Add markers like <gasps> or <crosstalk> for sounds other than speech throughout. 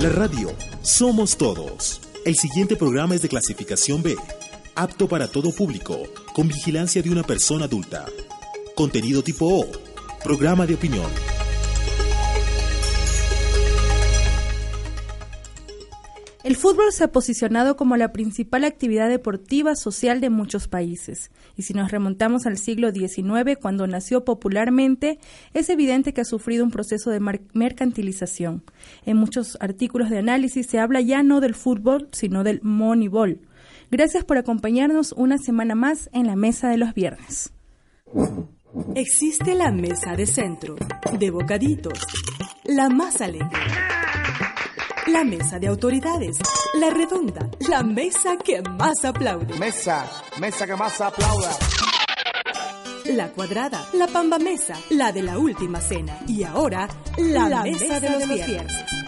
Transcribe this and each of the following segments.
La radio Somos Todos. El siguiente programa es de clasificación B, apto para todo público, con vigilancia de una persona adulta. Contenido tipo O, programa de opinión. El fútbol se ha posicionado como la principal actividad deportiva social de muchos países. Y si nos remontamos al siglo XIX, cuando nació popularmente, es evidente que ha sufrido un proceso de mercantilización. En muchos artículos de análisis se habla ya no del fútbol, sino del moneyball. Gracias por acompañarnos una semana más en la mesa de los viernes. Existe la mesa de centro, de bocaditos, la más alegre la mesa de autoridades. La redonda. La mesa que más aplaude. Mesa. Mesa que más aplauda. La cuadrada. La pamba mesa. La de la última cena. Y ahora, la, mesa, de los, viernes.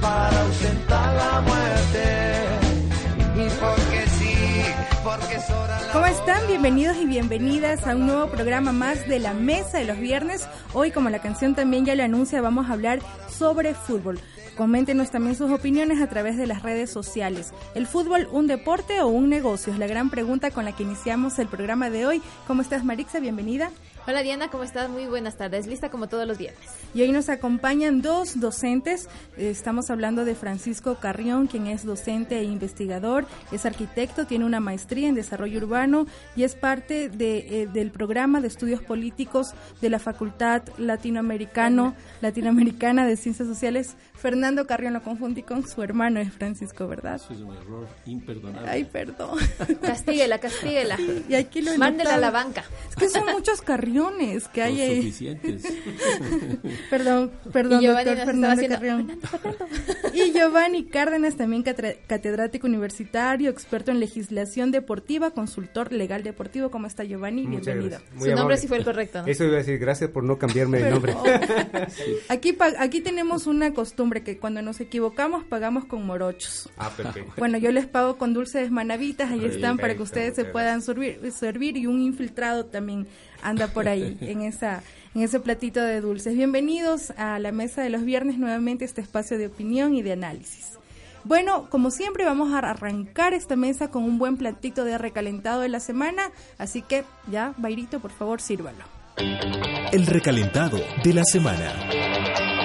¿Cómo están? Bienvenidos y bienvenidas a un nuevo programa más de la Mesa de los Viernes. Hoy, como la canción también ya lo anuncia, vamos a hablar sobre fútbol. Coméntenos también sus opiniones a través de las redes sociales. ¿El fútbol un deporte o un negocio? Es la gran pregunta con la que iniciamos el programa de hoy. ¿Cómo estás, Marixa? Bienvenida. Hola Diana, ¿cómo estás? Muy buenas tardes. Lista como todos los viernes. Y hoy nos acompañan dos docentes. Estamos hablando de Francisco Carrión, quien es docente e investigador, es arquitecto, tiene una maestría en desarrollo urbano y es parte de, eh, del programa de estudios políticos de la Facultad Latinoamericano, Latinoamericana de Ciencias Sociales. Fernando Carrión lo confundí con su hermano, es Francisco, ¿verdad? Eso es un error imperdonable. Ay, perdón. Castíguela, castíguela. Y aquí lo Mándela a la banca. Es que son muchos Carrión que hay ahí. suficientes. <laughs> perdón, perdón, doctor Fernando Carrión. <laughs> y Giovanni Cárdenas, también catedrático universitario, experto en legislación deportiva, consultor legal deportivo. ¿Cómo está Giovanni? Bienvenido. Su nombre sí fue el correcto. Eso iba a decir, gracias por no cambiarme el nombre. <laughs> aquí, aquí tenemos una costumbre que cuando nos equivocamos pagamos con morochos. Ah, perfecto. Bueno, yo les pago con dulces manavitas, ahí están para que ustedes se puedan servir, servir y un infiltrado también anda por ahí <laughs> en esa en ese platito de dulces. Bienvenidos a la mesa de los viernes nuevamente este espacio de opinión y de análisis. Bueno, como siempre vamos a arrancar esta mesa con un buen platito de recalentado de la semana, así que ya, Bairito, por favor, sírvalo. El recalentado de la semana.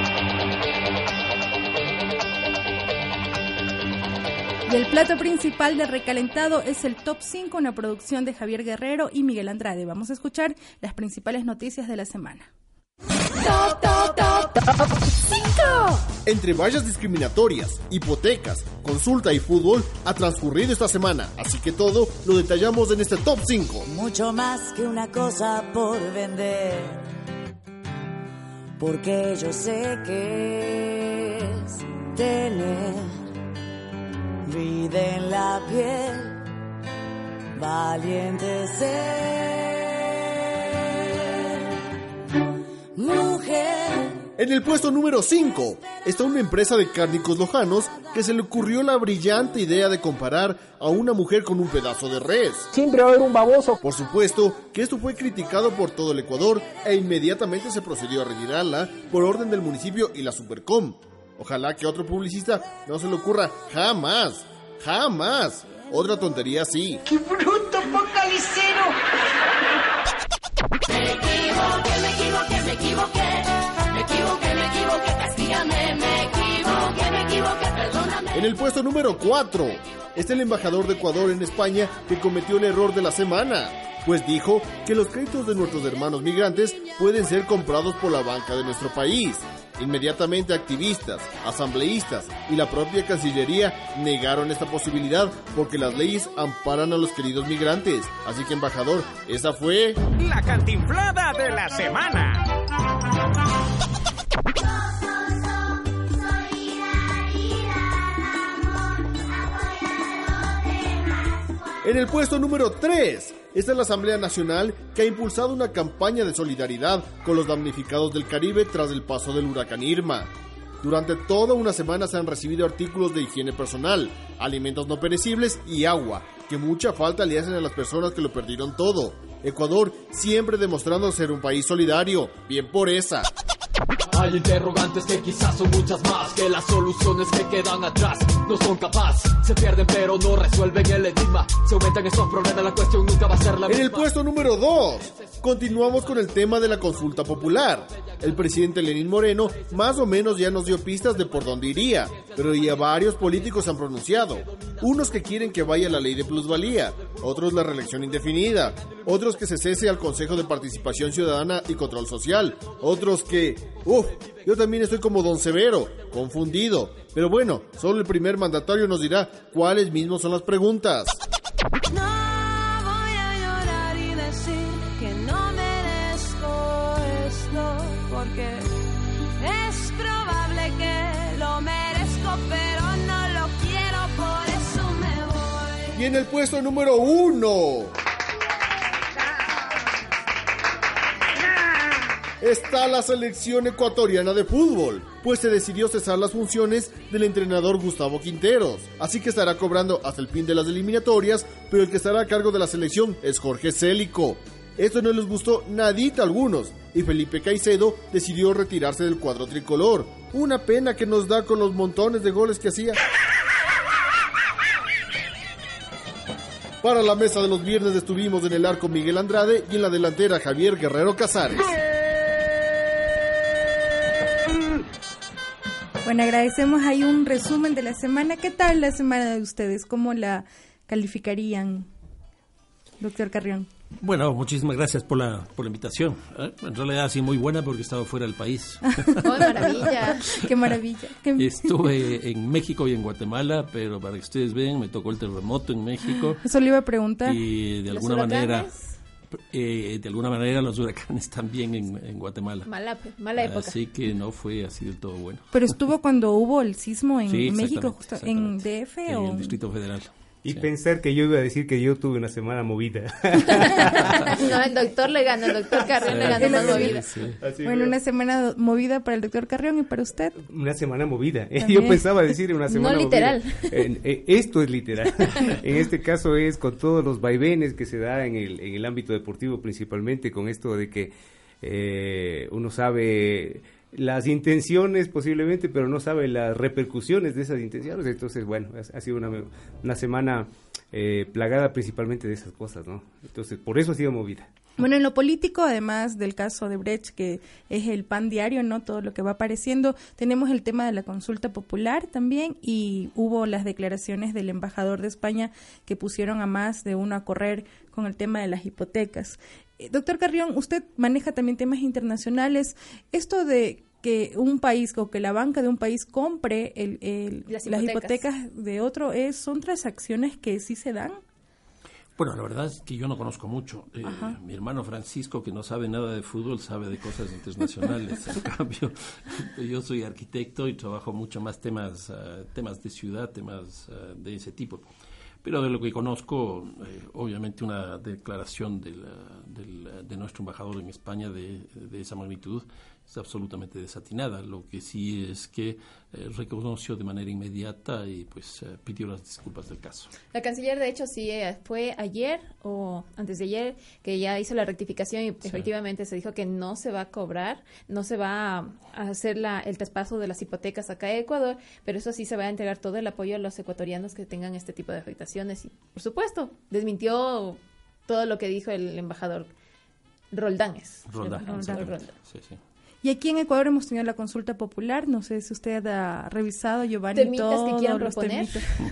Y el plato principal de Recalentado es el Top 5, una producción de Javier Guerrero y Miguel Andrade. Vamos a escuchar las principales noticias de la semana. Top, top, top, top 5. Entre vallas discriminatorias, hipotecas, consulta y fútbol ha transcurrido esta semana, así que todo lo detallamos en este top 5. Mucho más que una cosa por vender, porque yo sé que es tener vida en la piel, valiente ser, mujer. En el puesto número 5 está una empresa de cárnicos lojanos que se le ocurrió la brillante idea de comparar a una mujer con un pedazo de res. Siempre va a haber un baboso. Por supuesto que esto fue criticado por todo el Ecuador e inmediatamente se procedió a retirarla por orden del municipio y la Supercom. Ojalá que otro publicista no se le ocurra jamás, jamás. Otra tontería así. ¡Qué bruto focalicero! Me equivoqué, me equivoqué, me equivoqué. Me equivoqué, me equivoqué, castígame. Me equivoqué, me equivoqué, perdóname. En el puesto número 4 está el embajador de Ecuador en España que cometió el error de la semana pues dijo que los créditos de nuestros hermanos migrantes pueden ser comprados por la banca de nuestro país. Inmediatamente activistas, asambleístas y la propia Cancillería negaron esta posibilidad porque las leyes amparan a los queridos migrantes. Así que, embajador, esa fue... La cantinflada de la semana. En el puesto número 3 esta es la Asamblea Nacional que ha impulsado una campaña de solidaridad con los damnificados del Caribe tras el paso del huracán Irma. Durante toda una semana se han recibido artículos de higiene personal, alimentos no perecibles y agua, que mucha falta le hacen a las personas que lo perdieron todo. Ecuador siempre demostrando ser un país solidario. Bien por esa. Hay interrogantes que quizás son muchas más que las soluciones que quedan atrás no son capaces. Se pierden pero no resuelven el enigma. Se aumentan estos problemas, la cuestión nunca va a ser la misma. En el puesto número 2, continuamos con el tema de la consulta popular. El presidente Lenín Moreno más o menos ya nos dio pistas de por dónde iría, pero ya varios políticos han pronunciado. Unos que quieren que vaya la ley de plusvalía, otros la reelección indefinida, otros que se cese al Consejo de Participación Ciudadana y Control Social, otros que, uff, yo también estoy como don Severo, confundido. Pero bueno, solo el primer mandatario nos dirá cuáles mismos son las preguntas. Y en el puesto número uno. está la selección ecuatoriana de fútbol, pues se decidió cesar las funciones del entrenador Gustavo Quinteros, así que estará cobrando hasta el fin de las eliminatorias, pero el que estará a cargo de la selección es Jorge Célico. Esto no les gustó nadita a algunos, y Felipe Caicedo decidió retirarse del cuadro tricolor. Una pena que nos da con los montones de goles que hacía. Para la mesa de los viernes estuvimos en el arco Miguel Andrade y en la delantera Javier Guerrero Casares. Bueno, agradecemos ahí un resumen de la semana. ¿Qué tal la semana de ustedes? ¿Cómo la calificarían, doctor Carrión? Bueno, muchísimas gracias por la, por la invitación. ¿eh? En realidad sí muy buena porque estaba fuera del país. <laughs> ¡Oh, maravilla! ¡Qué maravilla! Estuve en México y en Guatemala, pero para que ustedes vean, me tocó el terremoto en México. Eso le iba a preguntar. Y de alguna manera eh, de alguna manera los huracanes también en, en Guatemala. Mala, mala, época. Así que no fue así del todo bueno. Pero estuvo cuando hubo el sismo en México, justo, en DF en o el Distrito Federal. Y pensar que yo iba a decir que yo tuve una semana movida. <laughs> no, el doctor le ganó, el doctor Carrión le ganó más movida. Bueno, una semana movida para el doctor Carrión y para usted. Una semana movida. <laughs> Yo pensaba decir una semana no literal. Eh, esto es literal. <laughs> en este caso es con todos los vaivenes que se da en el, en el ámbito deportivo principalmente, con esto de que eh, uno sabe las intenciones posiblemente, pero no sabe las repercusiones de esas intenciones. Entonces, bueno, ha, sido una, una semana eh, plagada principalmente de esas cosas, ¿no? Entonces, por eso ha sido movida. Bueno, en lo político, además del caso de Brecht, que es el pan diario, ¿no? Todo lo que va apareciendo, tenemos el tema de la consulta popular también y hubo las declaraciones del embajador de España que pusieron a más de uno a correr con el tema de las hipotecas. Eh, doctor Carrión, usted maneja también temas internacionales. Esto de que un país o que la banca de un país compre el, las, hipotecas. de otro es son transacciones que sí se dan bueno la verdad es que yo no conozco mucho. Eh, mi hermano Francisco que no sabe nada de fútbol sabe de cosas internacionales. <laughs> En cambio <laughs> yo soy arquitecto y trabajo mucho más temas ah, temas de ciudad temas ah, de ese tipo pero de lo que conozco, eh, obviamente una declaración del, de nuestro embajador en España de, de esa magnitud es absolutamente desatinada. Lo que sí es que eh, reconoció de manera inmediata y pues eh, pidió las disculpas del caso. La canciller, de hecho, sí eh, fue ayer o antes de ayer que ya hizo la rectificación y efectivamente se dijo que no se va a cobrar, no se va a hacer la, el traspaso de las hipotecas acá a Ecuador, pero eso sí se va a entregar todo el apoyo a los ecuatorianos que tengan este tipo de afectaciones y, por supuesto, desmintió todo lo que dijo el embajador Roldanes. Roldán. Roldán. Sí, sí. Y aquí en Ecuador hemos tenido la consulta popular, no sé si usted ha revisado, Giovanni, ¿Temitas todos que quieran proponer?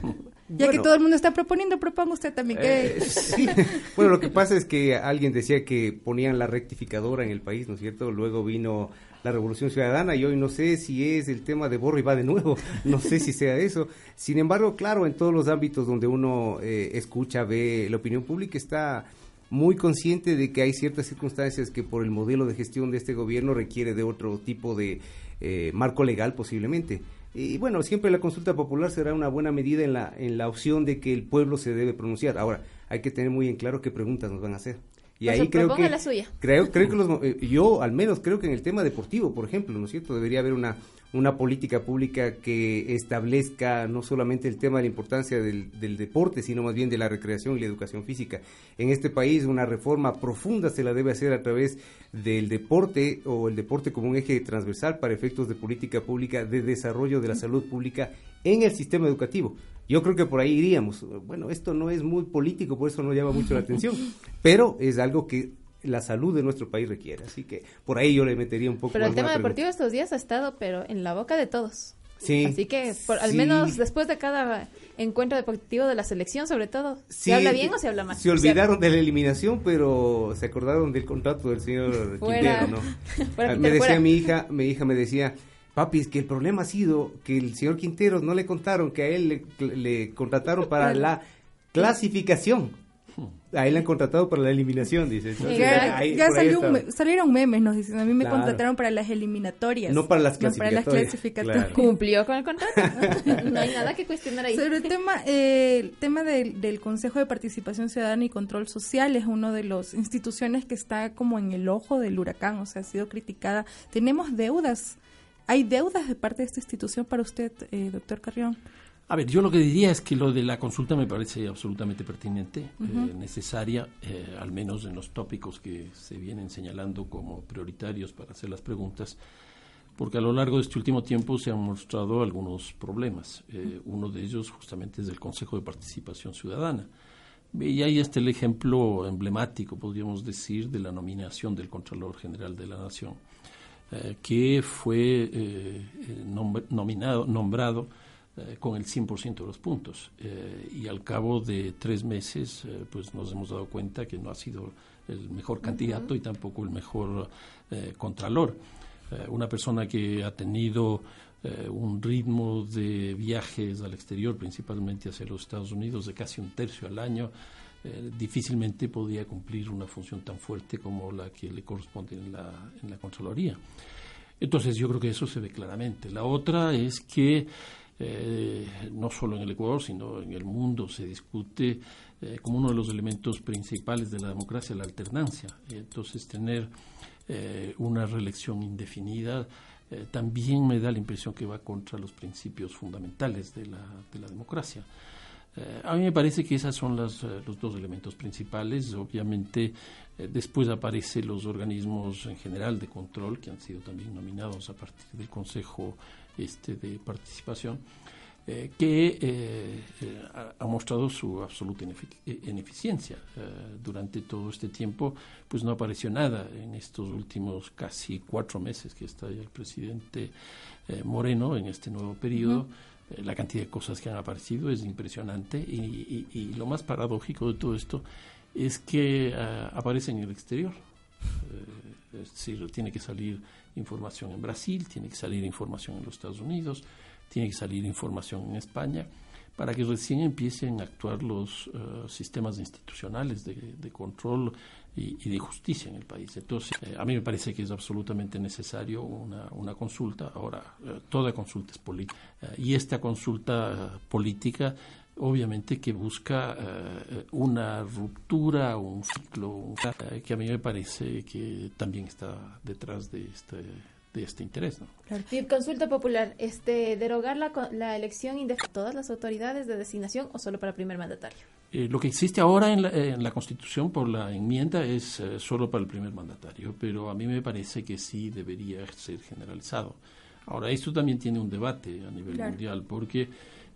<laughs> ya que todo el mundo está proponiendo, proponga usted también. Que... Eh, sí. Bueno, lo que pasa es que alguien decía que ponían la rectificadora en el país, ¿no es cierto? Luego vino la Revolución Ciudadana y hoy no sé si es el tema de Borro y va de nuevo, <laughs> no sé si sea eso. Sin embargo, claro, en todos los ámbitos donde uno eh, escucha, ve, la opinión pública está muy consciente de que hay ciertas circunstancias que por el modelo de gestión de este gobierno requiere de otro tipo de eh, marco legal posiblemente. Y bueno, siempre la consulta popular será una buena medida en la, en la opción de que el pueblo se debe pronunciar. Ahora, hay que tener muy en claro qué preguntas nos van a hacer. Y ahí creo que, la suya. creo, creo que los, eh, yo al menos creo que en el tema deportivo, por ejemplo, ¿no es cierto? Debería haber una, una política pública que establezca no solamente el tema de la importancia del, del, deporte, sino más bien de la recreación y la educación física. En este país una reforma profunda se la debe hacer a través del deporte o el deporte como un eje transversal para efectos de política pública de desarrollo de la salud pública en el sistema educativo. Yo creo que por ahí iríamos. Bueno, esto no es muy político, por eso no llama mucho la atención, <laughs> pero es algo que la salud de nuestro país requiere. Así que por ahí yo le metería un poco Pero el tema deportivo estos días ha estado, pero en la boca de todos. Sí. Así que al menos después de cada encuentro deportivo de la selección, sobre todo, ¿se habla bien o se habla mal? Se olvidaron de la eliminación, pero se acordaron del contrato del señor Quintero, ¿no? <laughs> Ah, me decía mi hija, mi hija me decía, Papi, es que el problema ha sido que el señor Quinteros no le contaron que a él le, contrataron para la clasificación. A él le han contratado para la eliminación, dice. ya, salieron memes, nos dicen. A mí me contrataron para las eliminatorias. No para las clasificatorias. Cumplió con el contrato. <laughs> no hay nada que cuestionar ahí. Sobre el tema, eh, el tema del, del, Consejo de Participación Ciudadana y Control Social es una de las instituciones que está como en el ojo del huracán, o sea, ha sido criticada. Tenemos deudas ¿Hay deudas de parte de esta institución para usted, eh, doctor Carrión? A ver, yo lo que diría es que lo de la consulta me parece absolutamente pertinente, eh, necesaria, eh, al menos en los tópicos que se vienen señalando como prioritarios para hacer las preguntas, porque a lo largo de este último tiempo se han mostrado algunos problemas. uno de ellos justamente es el Consejo de Participación Ciudadana. Y ahí está el ejemplo emblemático, podríamos decir, de la nominación del Contralor General de la Nación eh, que fue eh, nominado, nombrado eh, con el 100% de los puntos. y al cabo de tres meses, pues nos hemos dado cuenta que no ha sido el mejor candidato y tampoco el mejor contralor. una persona que ha tenido un ritmo de viajes al exterior, principalmente hacia los Estados Unidos, de casi un tercio al año, eh, difícilmente podía cumplir una función tan fuerte como la que le corresponde en la, en la Contraloría. Entonces yo creo que eso se ve claramente. La otra es que eh, no solo en el Ecuador, sino en el mundo se discute eh, como uno de los elementos principales de la democracia la alternancia. Entonces tener una reelección indefinida también me da la impresión que va contra los principios fundamentales de la, de la democracia. Eh, a mí me parece que esos son las, eh, los dos elementos principales. Obviamente, eh, después aparecen los organismos en general de control, que han sido también nominados a partir del Consejo este, de Participación, que ha, mostrado su absoluta ineficiencia. durante todo este tiempo, pues no apareció nada en estos últimos casi cuatro meses que está el presidente Moreno en este nuevo periodo. Eh, la cantidad de cosas que han aparecido es impresionante y, lo más paradójico de todo esto es que uh, aparece en el exterior. Eh, es decir, tiene que salir información en Brasil, tiene que salir información en los Estados Unidos, tiene que salir información en España, para que recién empiecen a actuar los sistemas institucionales de, control y, de justicia en el país. Entonces, eh, a mí me parece que es absolutamente necesario una, consulta. Ahora, eh, toda consulta es política. Y esta consulta política, obviamente, que busca una ruptura, un ciclo, que a mí me parece que también está detrás de este de este interés. ¿no? consulta popular, este, derogar la, la elección de todas las autoridades de designación o solo para el primer mandatario. Eh, lo que existe ahora en la, en la, Constitución por la enmienda es eh, solo para el primer mandatario, pero a mí me parece que sí debería ser generalizado. Ahora, esto también tiene un debate a nivel mundial, porque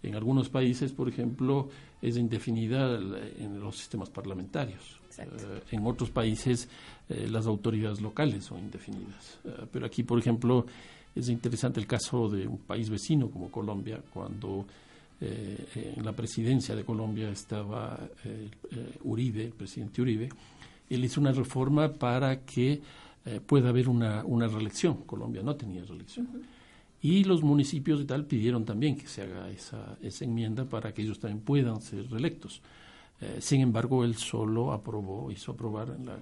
en algunos países, por ejemplo, es indefinida en los sistemas parlamentarios. Eh, en otros países, las autoridades locales son indefinidas. pero aquí, por ejemplo, es interesante el caso de un país vecino como Colombia, cuando eh, en la presidencia de Colombia estaba eh, eh, Uribe, el presidente Uribe, él hizo una reforma para que eh, pueda haber una, una reelección. Colombia no tenía reelección. Y los municipios y tal pidieron también que se haga esa, esa enmienda para que ellos también puedan ser reelectos. Eh, sin embargo, él solo aprobó, hizo aprobar en, la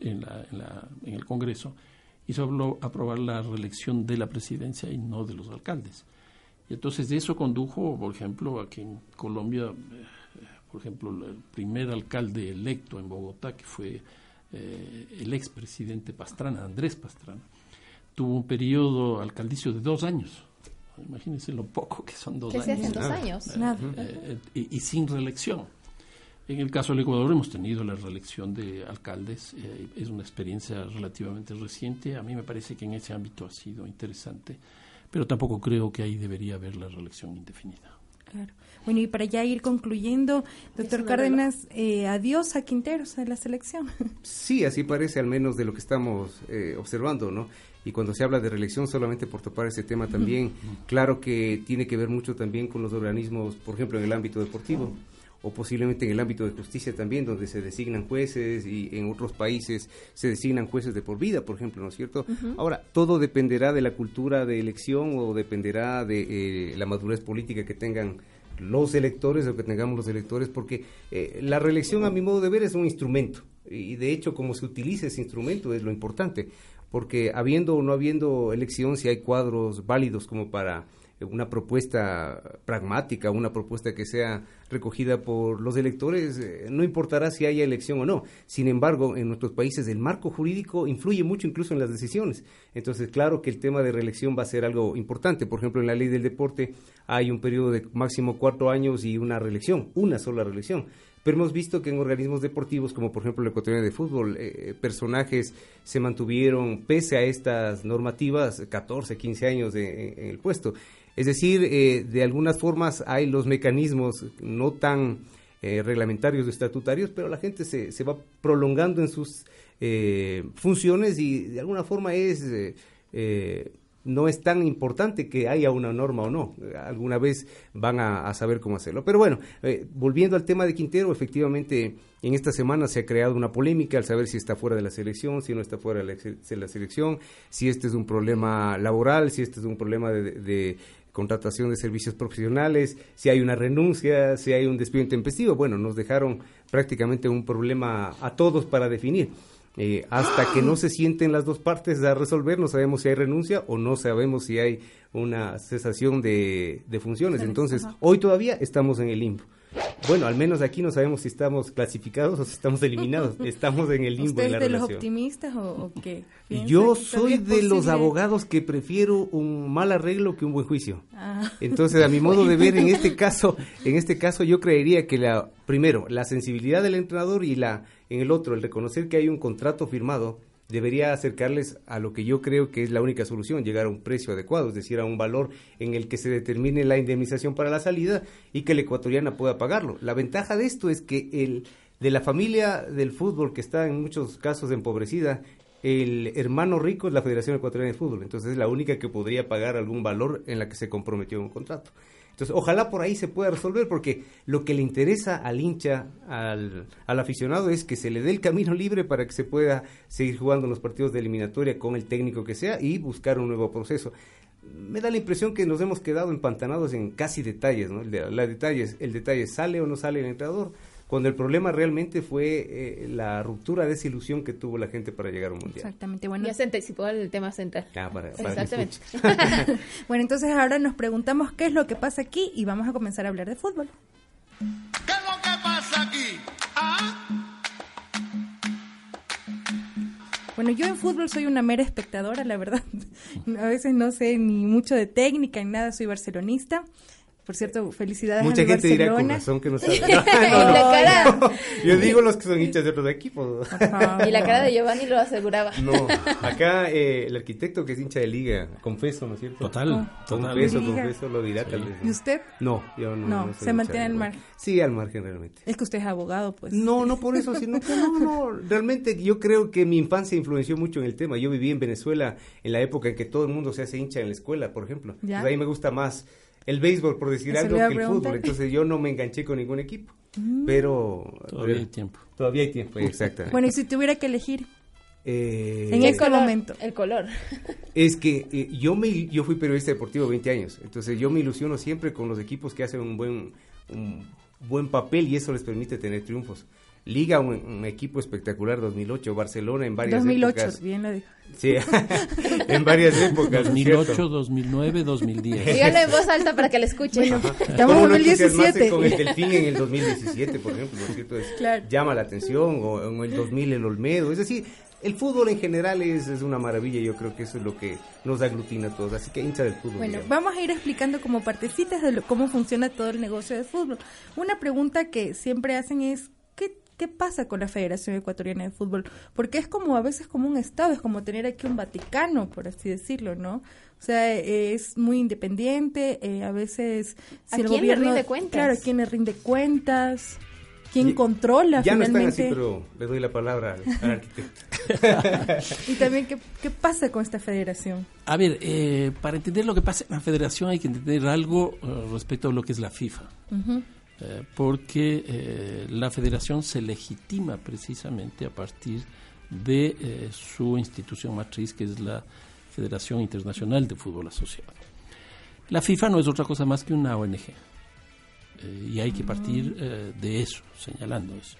en, la, en, la, en el Congreso, hizo aprobar la reelección de la presidencia y no de los alcaldes. Y entonces eso condujo, por ejemplo, a que en Colombia, eh, por ejemplo, el primer alcalde electo en Bogotá, que fue eh, el expresidente Pastrana, Andrés Pastrana, tuvo un periodo alcaldicio de dos años. Imagínense lo poco que son dos ¿Qué años. se hacen dos años? Eh, y, y, sin reelección. En el caso del Ecuador hemos tenido la reelección de alcaldes, eh, es una experiencia relativamente reciente, a mí me parece que en ese ámbito ha sido interesante, pero tampoco creo que ahí debería haber la reelección indefinida. Claro. Bueno, y para ya ir concluyendo, doctor Cárdenas, eh, adiós a Quinteros en la selección. <laughs> Sí, así parece al menos de lo que estamos eh, observando, ¿no? Y cuando se habla de reelección, solamente por topar ese tema también, claro que tiene que ver mucho también con los organismos, por ejemplo, en el ámbito deportivo o posiblemente en el ámbito de justicia también, donde se designan jueces y en otros países se designan jueces de por vida, por ejemplo, ¿no es cierto? Uh -huh. Ahora, todo dependerá de la cultura de elección o dependerá de eh, la madurez política que tengan los electores o que tengamos los electores, porque eh, la reelección, a mi modo de ver, es un instrumento y de hecho, como se utiliza ese instrumento es lo importante, porque habiendo o no habiendo elección, si hay cuadros válidos como para una propuesta pragmática, una propuesta que sea recogida por los electores, eh, no importará si haya elección o no. Sin embargo, en nuestros países el marco jurídico influye mucho incluso en las decisiones. Entonces, claro que el tema de reelección va a ser algo importante. Por ejemplo, en la ley del deporte hay un periodo de máximo cuatro años y una reelección, una sola reelección. Pero hemos visto que en organismos deportivos, como por ejemplo el Ecuatoriano de Fútbol, eh, personajes se mantuvieron, pese a estas normativas, 14, 15 años de, en, el puesto. Es decir, eh, de algunas formas hay los mecanismos no tan eh, reglamentarios o estatutarios, pero la gente se, se va prolongando en sus eh, funciones y de alguna forma es no es tan importante que haya una norma o no. Alguna vez van a, saber cómo hacerlo. Pero bueno, eh, volviendo al tema de Quintero, efectivamente en esta semana se ha creado una polémica al saber si está fuera de la selección, si no está fuera de la, selección, si este es un problema laboral, si este es un problema de, de contratación de servicios profesionales, si hay una renuncia, si hay un despido intempestivo. Bueno, nos dejaron prácticamente un problema a todos para definir. Eh, hasta que no <gasps> se sienten las dos partes a resolver, no sabemos si hay renuncia o no sabemos si hay una cesación de, de funciones. Entonces, hoy todavía estamos en el limbo. Bueno, al menos aquí no sabemos si estamos clasificados o si estamos eliminados. <laughs> Estamos en el limbo. ¿Usted en la es de relación. los optimistas o, o qué? Yo soy de los abogados que prefiero un mal arreglo que un buen juicio. Ah. Entonces, a mi <laughs> modo de ver, en este caso, en este caso, yo creería que la primero la sensibilidad del entrenador y la en el otro el reconocer que hay un contrato firmado debería acercarles a lo que yo creo que es la única solución, llegar a un precio adecuado, es decir, a un valor en el que se determine la indemnización para la salida y que la ecuatoriana pueda pagarlo. La ventaja de esto es que el de la familia del fútbol que está en muchos casos empobrecida, el hermano rico es la Federación Ecuatoriana de Fútbol, entonces es la única que podría pagar algún valor en la que se comprometió un contrato. Entonces, ojalá por ahí se pueda resolver, porque lo que le interesa al hincha, al, aficionado, es que se le dé el camino libre para que se pueda seguir jugando los partidos de eliminatoria con el técnico que sea y buscar un nuevo proceso. Me da la impresión que nos hemos quedado empantanados en casi detalles, ¿no? El, de, la detalles, el detalle, ¿sale o no sale el entrenador? Cuando el problema realmente fue eh, la ruptura de esa ilusión que tuvo la gente para llegar a un mundial. Exactamente, bueno. Ya se anticipó el tema central. Ah, para, para Exactamente. <laughs> <laughs> bueno, entonces ahora nos preguntamos qué es lo que pasa aquí y vamos a comenzar a hablar de fútbol. ¿Qué es lo que pasa aquí? ¿Ah? Bueno, yo en fútbol soy una mera espectadora, la verdad. <laughs> A veces no sé ni mucho de técnica ni nada, soy barcelonista. Por cierto, felicidades Mucha a gente Barcelona. dirá con razón que no <laughs> sabe. No, no, no, no, <laughs> Yo digo los que son hinchas de otros equipos. y la cara de Giovanni lo aseguraba. No, acá eh, el arquitecto que es hincha de liga, confeso, ¿no es cierto? Total, oh, total. Confeso, confeso, lo dirá sí. tal vez. ¿Y usted? No, yo no. No, no se mantiene al margen. Sí, al margen realmente. Es que usted es abogado, pues. No, no por eso, sino que no, no. Realmente yo creo que mi infancia influenció mucho en el tema. Yo viví en Venezuela en la época en que todo el mundo se hace hincha en la escuela, por ejemplo. ¿Ya? Pues ahí me gusta más el béisbol, por decir algo, que el fútbol. Entonces yo no me enganché con ningún equipo. Mm. Pero... Todavía hay tiempo. Todavía hay tiempo, exactamente. Bueno, y si tuviera que elegir... Eh, en este momento. El color. Es que eh, yo me yo fui periodista deportivo 20 años, entonces yo me ilusiono siempre con los equipos que hacen un buen un buen papel y eso les permite tener triunfos. Liga, un, equipo espectacular 2008, Barcelona en varias 2008, épocas. bien lo dijo. Sí, <laughs> en varias épocas. 2008, 2009, 2010. Díganlo en voz alta para que le escuchen. Estamos en 2017. Con el Delfín en el 2017, por ejemplo, ¿no es cierto? Llama la atención, o en el 2000 el Olmedo, es decir, el fútbol en general es, es, una maravilla, yo creo que eso es lo que nos aglutina a todos, así que hincha del fútbol. Bueno, vamos a ir explicando como partecitas de cómo funciona todo el negocio del fútbol. Una pregunta que siempre hacen es, ¿qué, ¿qué pasa con la Federación Ecuatoriana de Fútbol? Porque es como a veces como un Estado, es como tener aquí un Vaticano, por así decirlo, ¿no? O sea, es muy independiente, eh, a veces... Si ¿A quién le rinde cuentas? Claro, ¿a quién le rinde cuentas? ¿Quién controla ya finalmente? no están así, pero le doy la palabra al, arquitecto. <laughs> y también, ¿qué, ¿qué, pasa con esta federación? A ver, eh, para entender lo que pasa en la federación hay que entender algo uh, respecto a lo que es la FIFA. Uh -huh. Eh, porque eh, la federación se legitima precisamente a partir de eh, su institución matriz, que es la Federación Internacional de Fútbol Asociado. La FIFA no es otra cosa más que una ONG. Y hay que partir eh, de eso, señalando eso.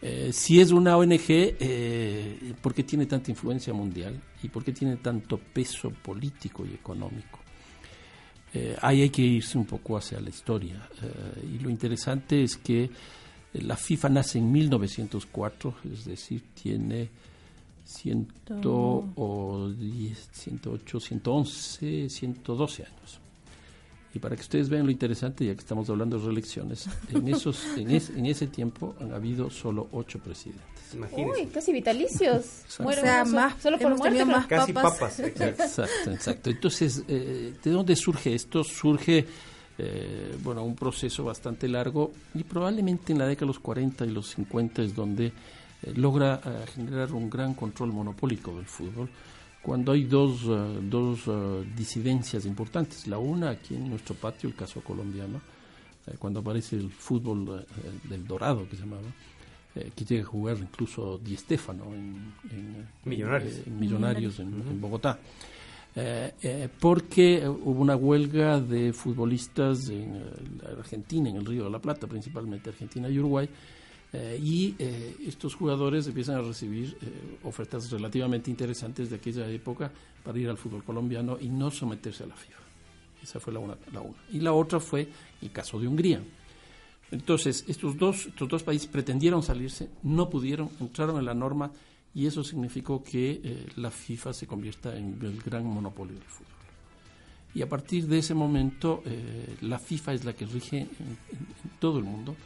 Eh, si es una ONG, eh, ¿por qué tiene tanta influencia mundial y por qué tiene tanto peso político y económico? Eh, ahí hay que irse un poco hacia la historia. y lo interesante es que la FIFA nace en 1904, es decir, tiene 100 o 10, 108, 111, 112 años. Y para que ustedes vean lo interesante, ya que estamos hablando de reelecciones, en, esos, en, es, en ese tiempo han habido solo ocho presidentes. Imagínense. Uy, casi vitalicios. Muere o sea, más, solo por muerte. Más casi papas. papas. <laughs> Exacto, exacto. Entonces, eh, ¿de dónde surge esto? Surge, eh, bueno, un proceso bastante largo y probablemente en la década de los 40 y los 50 es donde eh, logra generar un gran control monopólico del fútbol cuando hay dos, uh, dos uh, disidencias importantes. La una aquí en nuestro patio, el caso colombiano, eh, cuando aparece el fútbol eh, del Dorado, que se llamaba, eh, que llega a jugar incluso Di Stefano en, en Millonarios, en, Millonarios en, en Bogotá. porque hubo una huelga de futbolistas en Argentina, en el Río de la Plata, principalmente Argentina y Uruguay, eh, y eh, estos jugadores empiezan a recibir eh, ofertas relativamente interesantes de aquella época para ir al fútbol colombiano y no someterse a la FIFA. Esa fue la una, la una. Y la otra fue el caso de Hungría. Entonces, estos dos, estos dos países pretendieron salirse, no pudieron, entraron en la norma y eso significó que la FIFA se convierta en el gran monopolio del fútbol. Y a partir de ese momento, la FIFA es la que rige en, en, en todo el mundo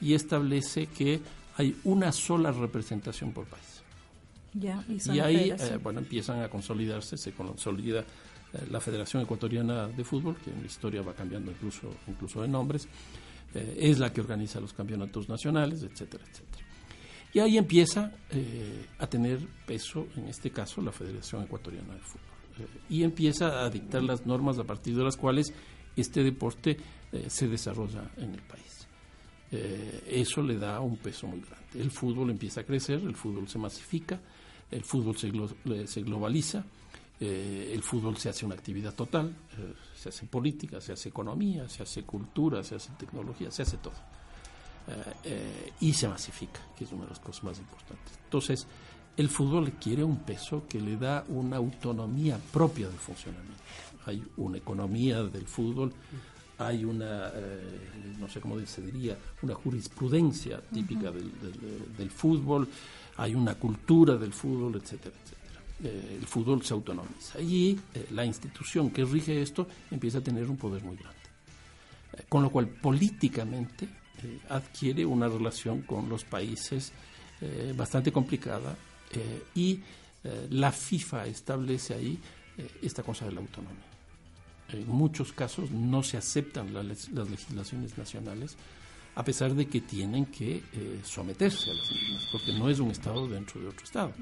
y establece que hay una sola representación por país. Ya, y, y ahí, eh, bueno, empiezan a consolidarse, se consolida eh, la Federación Ecuatoriana de Fútbol, que en la historia va cambiando incluso, incluso de nombres, eh, es la que organiza los campeonatos nacionales, etcétera, etcétera. Y ahí empieza a tener peso, en este caso, la Federación Ecuatoriana de Fútbol. y empieza a dictar las normas a partir de las cuales este deporte se desarrolla en el país eh, eso le da un peso muy grande. El fútbol empieza a crecer, el fútbol se masifica, el fútbol se, glo se globaliza, eh, el fútbol se hace una actividad total, eh, se hace política, se hace economía, se hace cultura, se hace tecnología, se hace todo. y se masifica, que es una de las cosas más importantes. Entonces, el fútbol quiere un peso que le da una autonomía propia del funcionamiento. Hay una economía del fútbol, hay una, eh, no sé cómo se diría, una jurisprudencia típica uh -huh. del, del, del, fútbol, hay una cultura del fútbol, etcétera, etcétera. Eh, el fútbol se autonomiza y eh, la institución que rige esto empieza a tener un poder muy grande. Eh, con lo cual, políticamente, adquiere una relación con los países bastante complicada y la FIFA establece ahí esta cosa de la autonomía en muchos casos no se aceptan la, las legislaciones nacionales a pesar de que tienen que someterse a las mismas, porque no es un Estado dentro de otro Estado.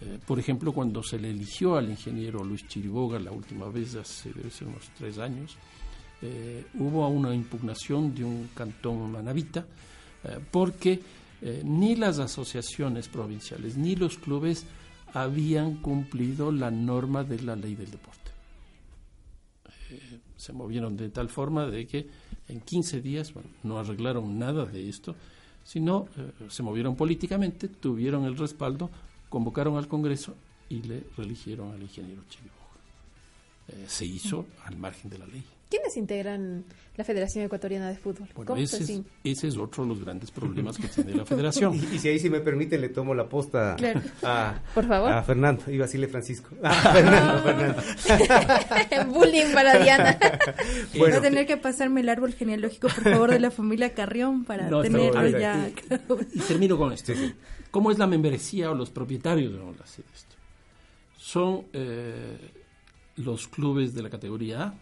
Eh, por ejemplo, cuando se le eligió al ingeniero Luis Chiriboga la última vez, hace debe ser unos tres años, eh, hubo una impugnación de un cantón manavita, porque eh, ni las asociaciones provinciales ni los clubes habían cumplido la norma de la ley del deporte. Se movieron de tal forma de que en 15 días no arreglaron nada de esto, sino se movieron políticamente, tuvieron el respaldo, convocaron al Congreso y le religieron al ingeniero Chiviboja. se hizo al margen de la ley. ¿Quiénes integran la Federación Ecuatoriana de Fútbol? Bueno, ese, es, otro de los grandes problemas que tiene la federación. <laughs> y, si ahí si me permite le tomo la posta a, Por favor. a Fernando, iba a decirle Francisco. <laughs> Fernando, Fernando. <laughs> Bullying para Diana. Voy a tener que pasarme el árbol genealógico, por favor, de la familia Carrión para tenerlo ya. Y, termino con esto. ¿Cómo es la membresía o los propietarios de esto? Son eh, los clubes de la categoría A,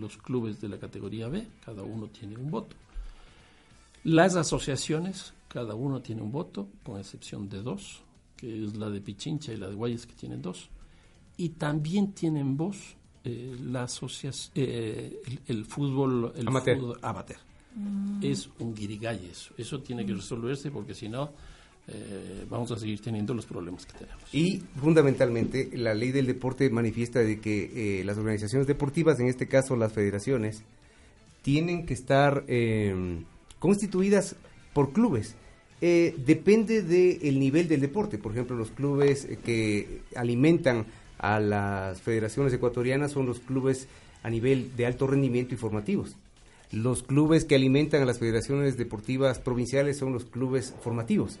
los clubes de la categoría B, cada uno tiene un voto. Las asociaciones, cada uno tiene un voto, con excepción de dos, que es la de Pichincha y la de Guayas, que tienen dos. Y también tienen voz eh, la eh, el, fútbol, el amateur. Fútbol amateur. Mm. Es un guirigay eso. Eso tiene que resolverse porque si no eh, vamos a seguir teniendo los problemas que tenemos. Y fundamentalmente la ley del deporte manifiesta de que eh, las organizaciones deportivas, en este caso las federaciones, tienen que estar em, constituidas por clubes. Eh, depende del nivel del deporte. Por ejemplo, los clubes que alimentan a las federaciones ecuatorianas son los clubes a nivel de alto rendimiento y formativos. Los clubes que alimentan a las federaciones deportivas provinciales son los clubes formativos.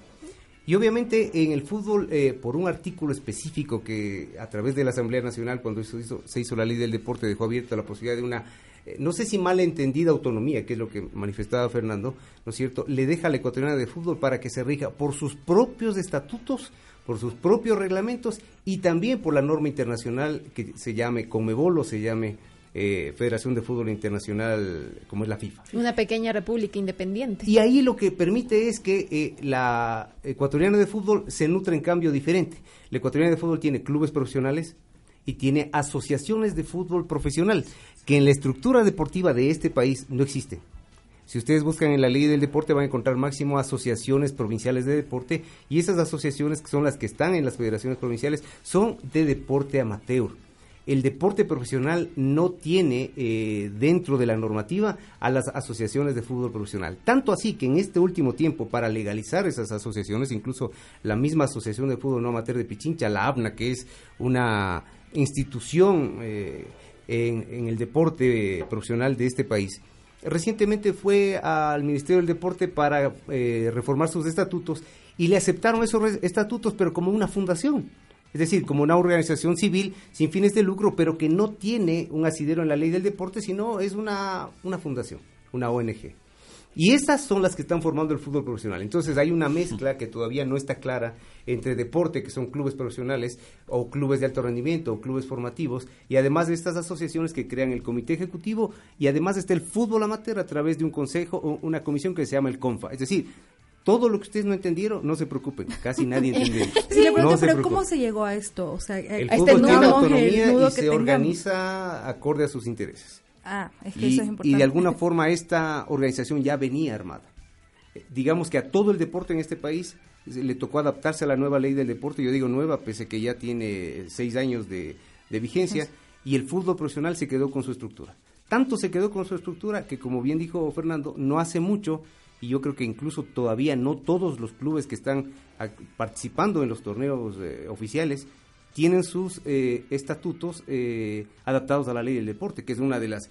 Y obviamente en el fútbol, eh, por un artículo específico que a través de la Asamblea Nacional, cuando se hizo la ley del deporte, dejó abierta la posibilidad de una, eh, no sé si mal entendida autonomía, que es lo que manifestaba Fernando, ¿no es cierto?, le deja a la ecuatoriana de fútbol para que se rija por sus propios estatutos, por sus propios reglamentos y también por la norma internacional que se llame Comebol o se llame eh, Federación de Fútbol Internacional como es la FIFA. Una pequeña república independiente. Y ahí lo que permite es que eh, la ecuatoriana de fútbol se nutre en cambio diferente. La ecuatoriana de fútbol tiene clubes profesionales y tiene asociaciones de fútbol profesional, que en la estructura deportiva de este país no existen. Si ustedes buscan en la ley del deporte van a encontrar máximo asociaciones provinciales de deporte y esas asociaciones que son las que están en las federaciones provinciales son de deporte amateur el deporte profesional no tiene eh, dentro de la normativa a las asociaciones de fútbol profesional. Tanto así que en este último tiempo, para legalizar esas asociaciones, incluso la misma Asociación de Fútbol No Amateur de Pichincha, la ABNA, que es una institución eh, en, el deporte profesional de este país, recientemente fue al Ministerio del Deporte para eh, reformar sus estatutos y le aceptaron esos estatutos, pero como una fundación es decir, como una organización civil sin fines de lucro, pero que no tiene un asidero en la ley del deporte, sino es una, una fundación, una ONG. Y esas son las que están formando el fútbol profesional. Entonces hay una mezcla que todavía no está clara entre deporte, que son clubes profesionales, o clubes de alto rendimiento, o clubes formativos, y además de estas asociaciones que crean el comité ejecutivo, y además está el fútbol amateur a través de un consejo o una comisión que se llama el CONFA. Es decir, todo lo que ustedes no entendieron, no se preocupen, casi nadie entendió. <laughs> sí, pero ¿cómo se llegó a esto? O sea, el este tiene autonomía y se organiza acorde a sus intereses. Ah, es que y, eso es importante. Y de alguna forma esta organización ya venía armada. Eh, digamos que a todo el deporte en este país le tocó adaptarse a la nueva ley del deporte, yo digo nueva, pese a que ya tiene seis años de, de vigencia, y el fútbol profesional se quedó con su estructura. Tanto se quedó con su estructura que, como bien dijo Fernando, no hace mucho y yo creo que incluso todavía no todos los clubes que están participando en los torneos eh, oficiales tienen sus eh, estatutos eh, adaptados a la ley del deporte, que es una de las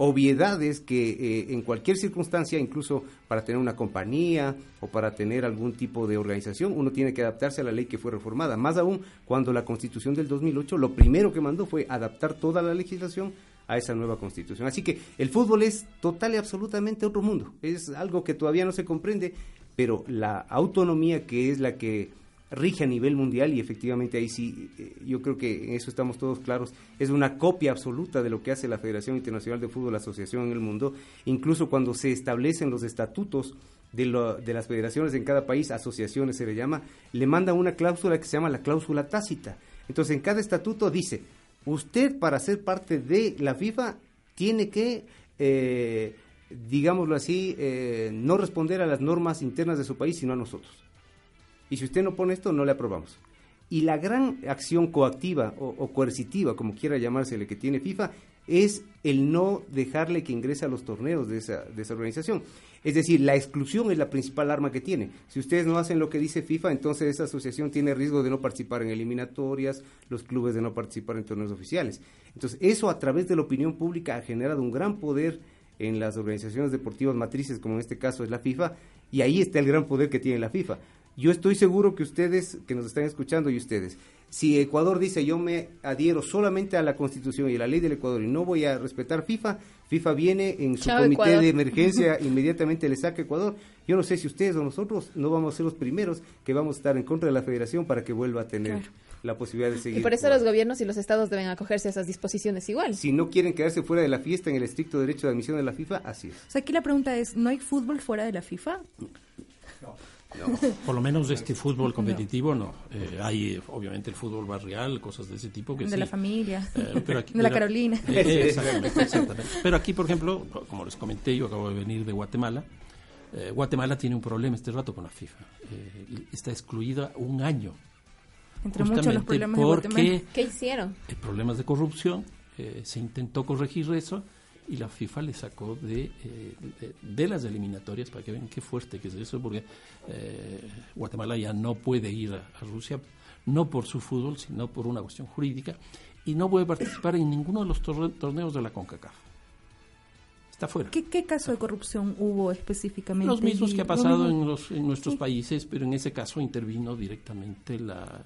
obviedades que en cualquier circunstancia, incluso para tener una compañía o para tener algún tipo de organización, uno tiene que adaptarse a la ley que fue reformada. Más aún cuando la Constitución del 2008 lo primero que mandó fue adaptar toda la legislación a esa nueva constitución. Así que el fútbol es total y absolutamente otro mundo. Es algo que todavía no se comprende, pero la autonomía que es la que rige a nivel mundial y efectivamente ahí sí, eh, yo creo que en eso estamos todos claros, es una copia absoluta de lo que hace la Federación Internacional de Fútbol, la asociación en el mundo, incluso cuando se establecen los estatutos de, de las federaciones en cada país, asociaciones se le llama, le manda una cláusula que se llama la cláusula tácita. Entonces en cada estatuto dice, usted para ser parte de la FIFA tiene que eh, digámoslo así, eh, no responder a las normas internas de su país, sino a nosotros. Y si usted no pone esto, no le aprobamos. Y la gran acción coactiva o, coercitiva, como quiera llamársele, que tiene FIFA, es el no dejarle que ingrese a los torneos de esa, de esa organización. Es decir, la exclusión es la principal arma que tiene. Si ustedes no hacen lo que dice FIFA, entonces esa asociación tiene riesgo de no participar en eliminatorias, los clubes de no participar en torneos oficiales. Entonces, eso a través de la opinión pública ha generado un gran poder en las organizaciones deportivas matrices, como en este caso es la FIFA, y ahí está el gran poder que tiene la FIFA. Yo estoy seguro que ustedes, que nos están escuchando y ustedes, si Ecuador dice yo me adhiero solamente a la Constitución y a la ley del Ecuador y no voy a respetar FIFA, FIFA viene en su comité de emergencia, <laughs> inmediatamente le saca Ecuador. Yo no sé si ustedes o nosotros no vamos a ser los primeros que vamos a estar en contra de la federación para que vuelva a tener la posibilidad de seguir. Y por eso los gobiernos y los estados deben acogerse a esas disposiciones igual. Si no quieren quedarse fuera de la fiesta en el estricto derecho de admisión de la FIFA, así es. O sea, aquí la pregunta es, ¿no hay fútbol fuera de la FIFA? No. Por lo menos este fútbol competitivo no. Eh, hay obviamente el fútbol barrial, cosas de ese tipo que de la familia, eh, de la Carolina. Eh, exactamente, Pero aquí, por ejemplo, como les comenté, yo acabo de venir de Guatemala. Guatemala tiene un problema este rato con la FIFA. está excluida un año. Entre muchos los problemas de Guatemala. ¿Qué hicieron? Problemas de corrupción. se intentó corregir eso y la FIFA le sacó eh, de, de, las eliminatorias para que vean qué fuerte que es eso, porque eh, Guatemala ya no puede ir a, Rusia, no por su fútbol, sino por una cuestión jurídica, y no puede participar en ninguno de los torneos de la CONCACAF. Está fuera. ¿Qué, caso de corrupción hubo específicamente? Los mismos que ha pasado en, los, en nuestros países, pero en ese caso intervino directamente la,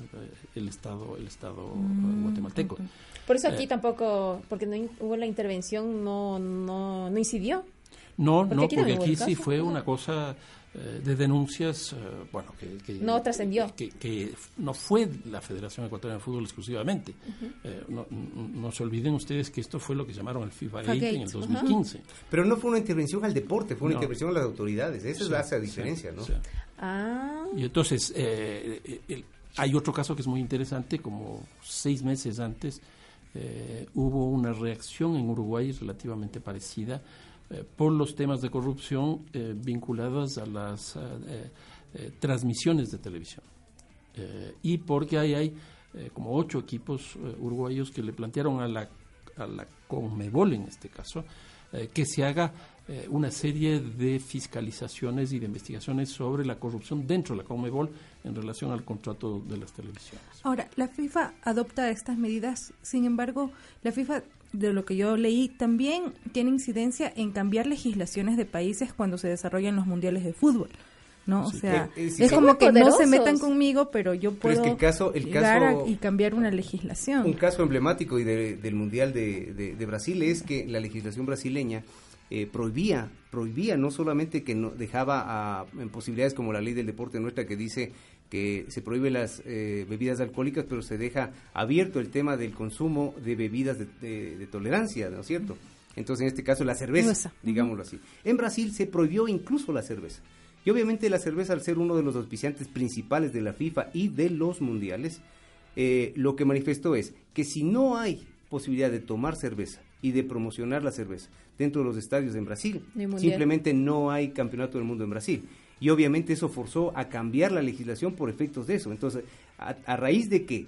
el Estado, el estado mm, guatemalteco. Por eso aquí eh, tampoco, porque no hubo la intervención, no, no, no incidió. No, no, porque aquí sí fue una cosa eh, de denuncias, eh, bueno, que, no trascendió. Que, no fue la Federación Ecuatoriana de Fútbol exclusivamente. no, se olviden ustedes que esto fue lo que llamaron el FIFA Gate, en el 2015. Pero no fue una intervención al deporte, fue una intervención a las autoridades. Esa es la diferencia, ¿no? ah. Y entonces, hay otro caso que es muy interesante, como seis meses antes, eh, hubo una reacción en Uruguay relativamente parecida eh, por los temas de corrupción eh, vinculados a las transmisiones de televisión. y porque ahí hay como ocho equipos uruguayos que le plantearon a la, a la Conmebol en este caso que se haga una serie de fiscalizaciones y de investigaciones sobre la corrupción dentro de la Conmebol en relación al contrato de las televisiones. Ahora, la FIFA adopta estas medidas, sin embargo, la FIFA, de lo que yo leí, también tiene incidencia en cambiar legislaciones de países cuando se desarrollan los mundiales de fútbol. ¿no? o sea, es, como que no se metan conmigo, pero yo puedo el caso, el llegar y cambiar una legislación. Un caso emblemático y del Mundial de, de, Brasil es que la legislación brasileña eh, prohibía, prohibía no solamente que no dejaba a, en posibilidades como la ley del deporte nuestra que dice que se prohíbe las eh, bebidas alcohólicas, pero se deja abierto el tema del consumo de bebidas de, tolerancia, ¿no es cierto? Entonces, en este caso, la cerveza, digámoslo así. En Brasil se prohibió incluso la cerveza. Y obviamente la cerveza, al ser uno de los auspiciantes principales de la FIFA y de los mundiales, eh, lo que manifestó es que si no hay posibilidad de tomar cerveza y de promocionar la cerveza dentro de los estadios en Brasil, simplemente no hay campeonato del mundo en Brasil y obviamente eso forzó a cambiar la legislación por efectos de eso. Entonces, a, raíz de que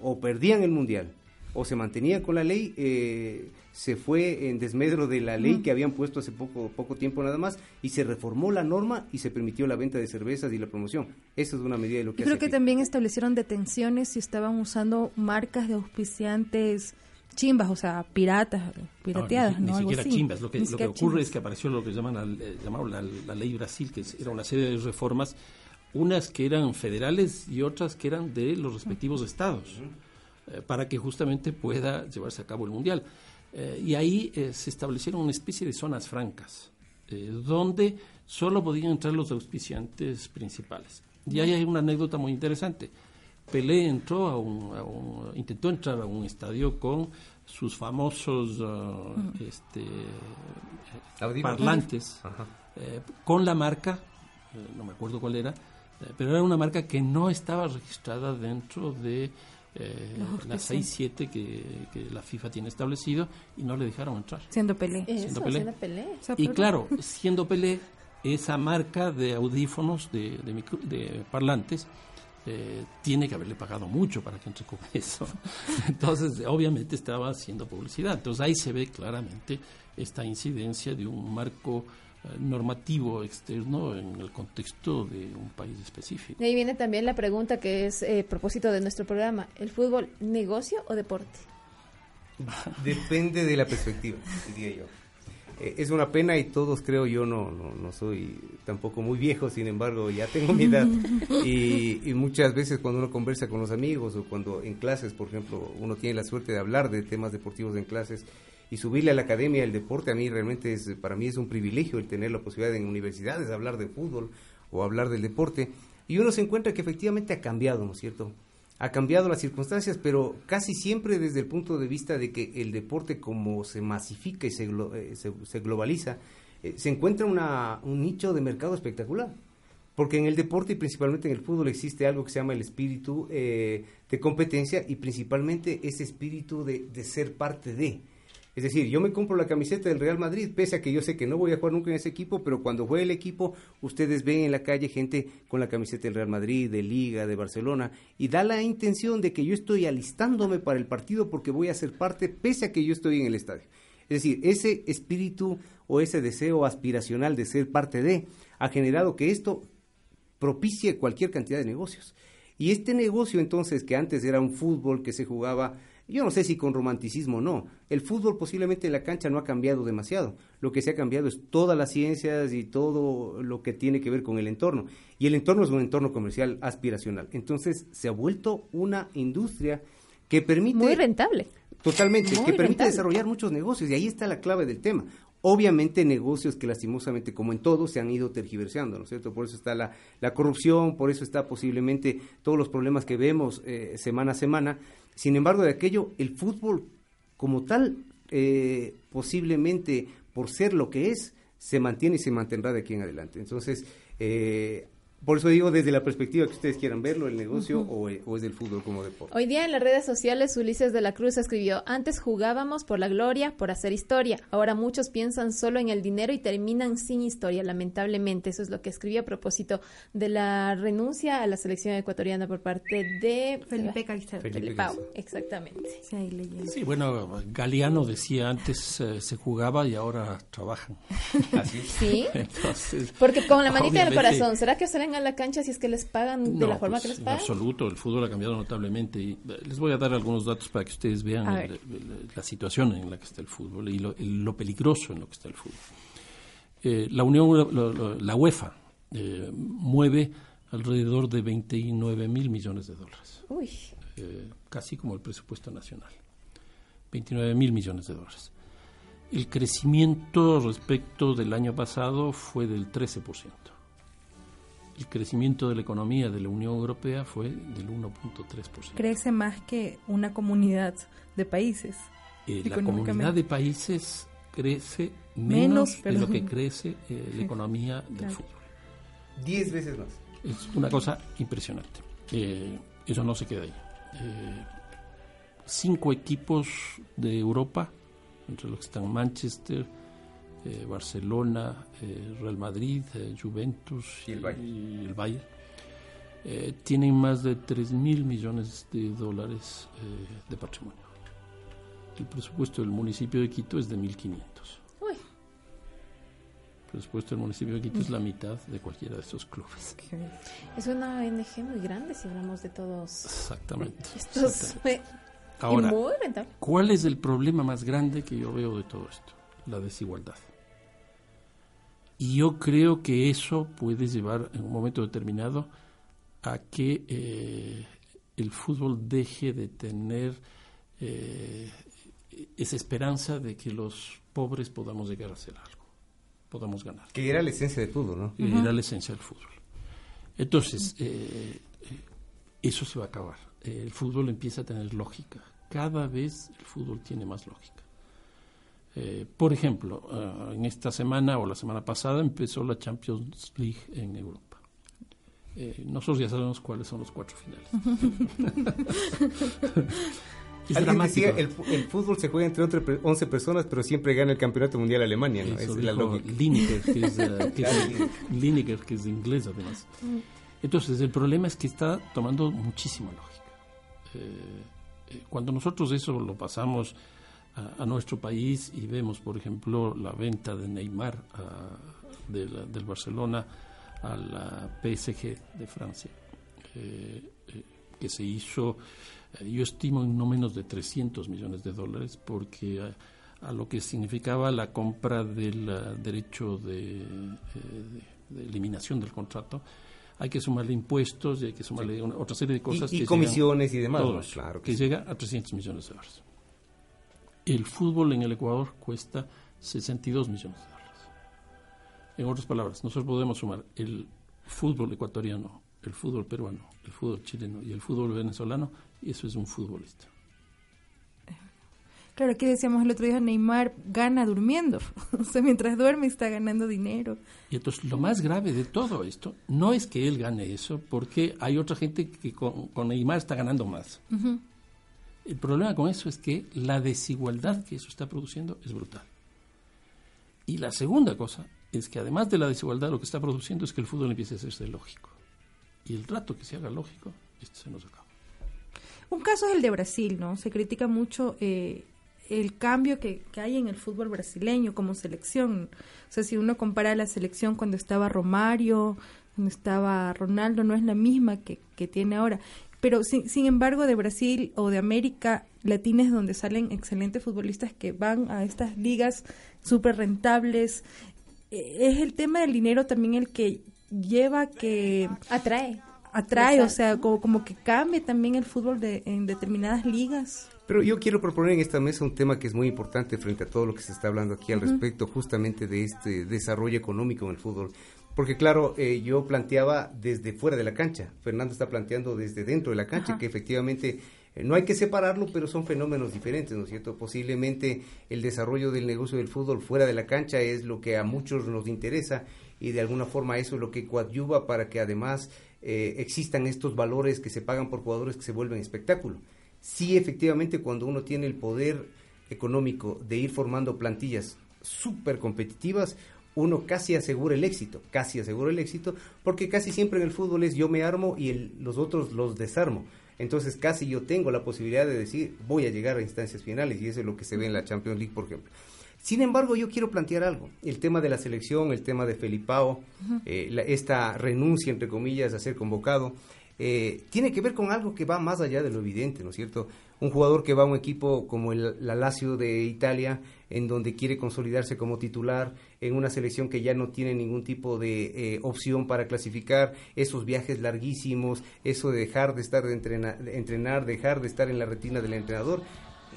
o perdían el mundial o se mantenían con la ley, eh, se fue en desmedro de la ley que habían puesto hace poco, poco tiempo nada más y se reformó la norma y se permitió la venta de cervezas y la promoción. Esa es una medida de lo que... Yo creo que también establecieron detenciones si estaban usando marcas de auspiciantes chimbas, o sea, piratas, pirateadas, ¿no? Ni, siquiera chimbas. Lo que, lo que ocurre es que apareció lo que llaman eh, la, la, ley Brasil, que era una serie de reformas, unas que eran federales y otras que eran de los respectivos estados, eh, para que justamente pueda llevarse a cabo el mundial. Eh, y ahí se establecieron una especie de zonas francas, donde solo podían entrar los auspiciantes principales. Y ahí hay una anécdota muy interesante. Pelé entró a un, intentó entrar a un estadio con sus famosos uh, este, parlantes eh, con la marca, eh, no me acuerdo cuál era, eh, pero era una marca que no estaba registrada dentro de eh, las 6-7 que, que, la FIFA tiene establecido y no le dejaron entrar. Siendo Pelé. siendo Pelé. Y claro, <laughs> siendo Pelé, esa marca de audífonos, de, de, parlantes, eh, tiene que haberle pagado mucho para que entre con eso. <laughs> Entonces, obviamente estaba haciendo publicidad. Entonces ahí se ve claramente esta incidencia de un marco normativo externo en el contexto de un país específico. Y ahí viene también la pregunta que es eh, propósito de nuestro programa, ¿el fútbol negocio o deporte? <laughs> Depende de la perspectiva, diría yo. Eh, es una pena y todos creo yo no, no, soy tampoco muy viejo, sin embargo ya tengo mi edad <laughs> y, y, muchas veces cuando uno conversa con los amigos o cuando en clases, por ejemplo, uno tiene la suerte de hablar de temas deportivos en clases, y subirle a la academia el deporte a mí realmente es para mí es un privilegio el tener la posibilidad en universidades de hablar de fútbol o hablar del deporte y uno se encuentra que efectivamente ha cambiado, ¿no es cierto? Ha cambiado las circunstancias, pero casi siempre desde el punto de vista de que el deporte como se masifica y se, eh, se, globaliza, eh, se encuentra una, un nicho de mercado espectacular. Porque en el deporte y principalmente en el fútbol existe algo que se llama el espíritu eh, de competencia y principalmente ese espíritu de, de ser parte de. Es decir, yo me compro la camiseta del Real Madrid, pese a que yo sé que no voy a jugar nunca en ese equipo, pero cuando juegue el equipo, ustedes ven en la calle gente con la camiseta del Real Madrid, de Liga, de Barcelona, y da la intención de que yo estoy alistándome para el partido porque voy a ser parte, pese a que yo estoy en el estadio. Es decir, ese espíritu o ese deseo aspiracional de ser parte de ha generado que esto propicie cualquier cantidad de negocios. Y este negocio entonces, que antes era un fútbol que se jugaba yo no sé si con romanticismo o no. El fútbol posiblemente en la cancha no ha cambiado demasiado. Lo que se ha cambiado es todas las ciencias y todo lo que tiene que ver con el entorno. Y el entorno es un entorno comercial aspiracional. Entonces se ha vuelto una industria que permite... Muy rentable. Totalmente, que permite desarrollar muchos negocios. Y ahí está la clave del tema. Obviamente negocios que lastimosamente, como en todo, se han ido tergiversando, ¿no es cierto? Por eso está la, la corrupción, por eso está posiblemente todos los problemas que vemos eh, semana a semana. Sin embargo, de aquello, el fútbol como tal, eh, posiblemente por ser lo que es, se mantiene y se mantendrá de aquí en adelante. Entonces, eh, por eso digo, desde la perspectiva que ustedes quieran verlo, el negocio o, es del fútbol como deporte. Hoy día en las redes sociales Ulises de la Cruz escribió, antes jugábamos por la gloria, por hacer historia. Ahora muchos piensan solo en el dinero y terminan sin historia, lamentablemente. Eso es lo que escribió a propósito de la renuncia a la selección ecuatoriana por parte de Felipe Caicedo. Felipe exactamente. Sí, bueno, Galeano decía antes eh, se jugaba y ahora trabajan. <laughs> ¿Así? Sí. <laughs> Porque con la manita del corazón, ¿será que a la cancha si es que les pagan de la forma que pues, les pagan? En absoluto, el fútbol ha cambiado notablemente y eh, les voy a dar algunos datos para que ustedes vean la situación en la que está el fútbol y lo, peligroso en lo que está el fútbol. Eh, la Unión, la UEFA, eh, mueve alrededor de 29 mil millones de dólares. Uy. casi como el presupuesto nacional. 29 mil millones de dólares. El crecimiento respecto del año pasado fue del 13% el crecimiento de la economía de la Unión Europea fue del 1.3%. Crece más que una comunidad de países. Eh, la comunidad de países crece menos, de lo que crece eh, la economía del fútbol. Diez veces más. Es una cosa impresionante. Eh, eso no se queda ahí. cinco equipos de Europa, entre los que están Manchester, eh, Barcelona, eh, Real Madrid, eh, Juventus y el Bayern, tienen más de 3 mil millones de dólares de patrimonio. El presupuesto del municipio de Quito es de 1.500. El presupuesto del municipio de Quito es la mitad de cualquiera de esos clubes. Es una ONG muy grande si hablamos de todos. Exactamente. Estos, Ahora, ¿cuál es el problema más grande que yo veo de todo esto? La desigualdad. Y yo creo que eso puede llevar en un momento determinado a que eh, el fútbol deje de tener eh, esa esperanza de que los pobres podamos llegar a hacer algo, podamos ganar. Que era la esencia del fútbol, ¿no? Que era la esencia del fútbol. Entonces, eh, eso se va a acabar. el fútbol empieza a tener lógica. Cada vez el fútbol tiene más lógica. Eh, por ejemplo, eh, en esta semana o la semana pasada empezó la Champions League en Europa. Eh, nosotros ya sabemos cuáles son los cuatro finales. <laughs> Alguien decía, el, el, fútbol se juega entre 11 personas, pero siempre gana el campeonato mundial Alemania, ¿no? Eso es la lógica. Lineker, que es, uh, <laughs> que, es, Lineker, que es inglés además. Entonces, el problema es que está tomando muchísima lógica. Eh, cuando nosotros eso lo pasamos a, a, nuestro país y vemos, por ejemplo, la venta de Neymar de la, del Barcelona a la PSG de Francia, eh, eh, que se hizo yo estimo en no menos de 300 millones de dólares porque a, a lo que significaba la compra del uh, derecho de, eh, de, de, eliminación del contrato hay que sumarle impuestos y hay que sumarle una, otra serie de cosas y, y que comisiones llegan, y demás todos, claro que, que sí. llega a 300 millones de dólares el fútbol en el Ecuador cuesta 62 millones de dólares en otras palabras nosotros podemos sumar el fútbol ecuatoriano el fútbol peruano, el fútbol chileno y el fútbol venezolano, y eso es un futbolista. Claro, aquí decíamos el otro día, Neymar gana durmiendo, <laughs> o sea, mientras duerme está ganando dinero. Y entonces lo más grave de todo esto no es que él gane eso, porque hay otra gente que con, con Neymar está ganando más. Uh -huh. El problema con eso es que la desigualdad que eso está produciendo es brutal. Y la segunda cosa es que además de la desigualdad lo que está produciendo es que el fútbol empiece a hacerse lógico y el rato que se haga lógico, esto se nos acaba. Un caso es el de Brasil, ¿no? Se critica mucho eh, el cambio que, que, hay en el fútbol brasileño como selección. O sea, si uno compara la selección cuando estaba Romario, cuando estaba Ronaldo, no es la misma que, que tiene ahora. Pero sin, sin, embargo, de Brasil o de América Latina es donde salen excelentes futbolistas que van a estas ligas súper rentables. Es el tema del dinero también el que lleva que atrae atrae o sea como, como que cambie también el fútbol de, en determinadas ligas pero yo quiero proponer en esta mesa un tema que es muy importante frente a todo lo que se está hablando aquí al uh -huh. respecto justamente de este desarrollo económico en el fútbol porque claro, eh, yo planteaba desde fuera de la cancha, Fernando está planteando desde dentro de la cancha, Ajá. que efectivamente eh, no hay que separarlo, pero son fenómenos diferentes, ¿no es cierto? Posiblemente el desarrollo del negocio del fútbol fuera de la cancha es lo que a muchos nos interesa y de alguna forma eso es lo que coadyuva para que además eh, existan estos valores que se pagan por jugadores que se vuelven espectáculo. Sí, efectivamente, cuando uno tiene el poder económico de ir formando plantillas súper competitivas, uno casi asegura el éxito, casi asegura el éxito, porque casi siempre en el fútbol es yo me armo y el, los otros los desarmo. Entonces casi yo tengo la posibilidad de decir voy a llegar a instancias finales y eso es lo que se ve en la Champions League, por ejemplo. Sin embargo, yo quiero plantear algo. El tema de la selección, el tema de Felipao, uh -huh. eh, la, esta renuncia, entre comillas, a ser convocado, eh, tiene que ver con algo que va más allá de lo evidente, ¿no es cierto? Un jugador que va a un equipo como el, la Lazio de Italia, en donde quiere consolidarse como titular, en una selección que ya no tiene ningún tipo de eh, opción para clasificar, esos viajes larguísimos, eso de dejar de estar de, entrenar, de entrenar, dejar de estar en la retina del entrenador,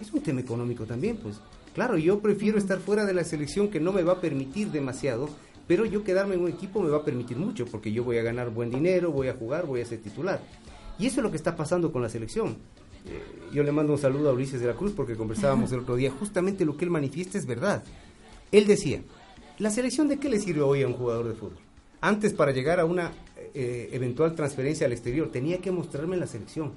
es un tema económico también, pues. Claro, yo prefiero estar fuera de la selección que no me va a permitir demasiado, pero yo quedarme en un equipo me va a permitir mucho, porque yo voy a ganar buen dinero, voy a jugar, voy a ser titular. Y eso es lo que está pasando con la selección. Eh, yo le mando un saludo a Ulises de la Cruz porque conversábamos el otro día, justamente lo que él manifiesta es verdad. Él decía, ¿la selección de qué le sirve hoy a un jugador de fútbol? Antes para llegar a una eh, eventual transferencia al exterior tenía que mostrarme en la selección.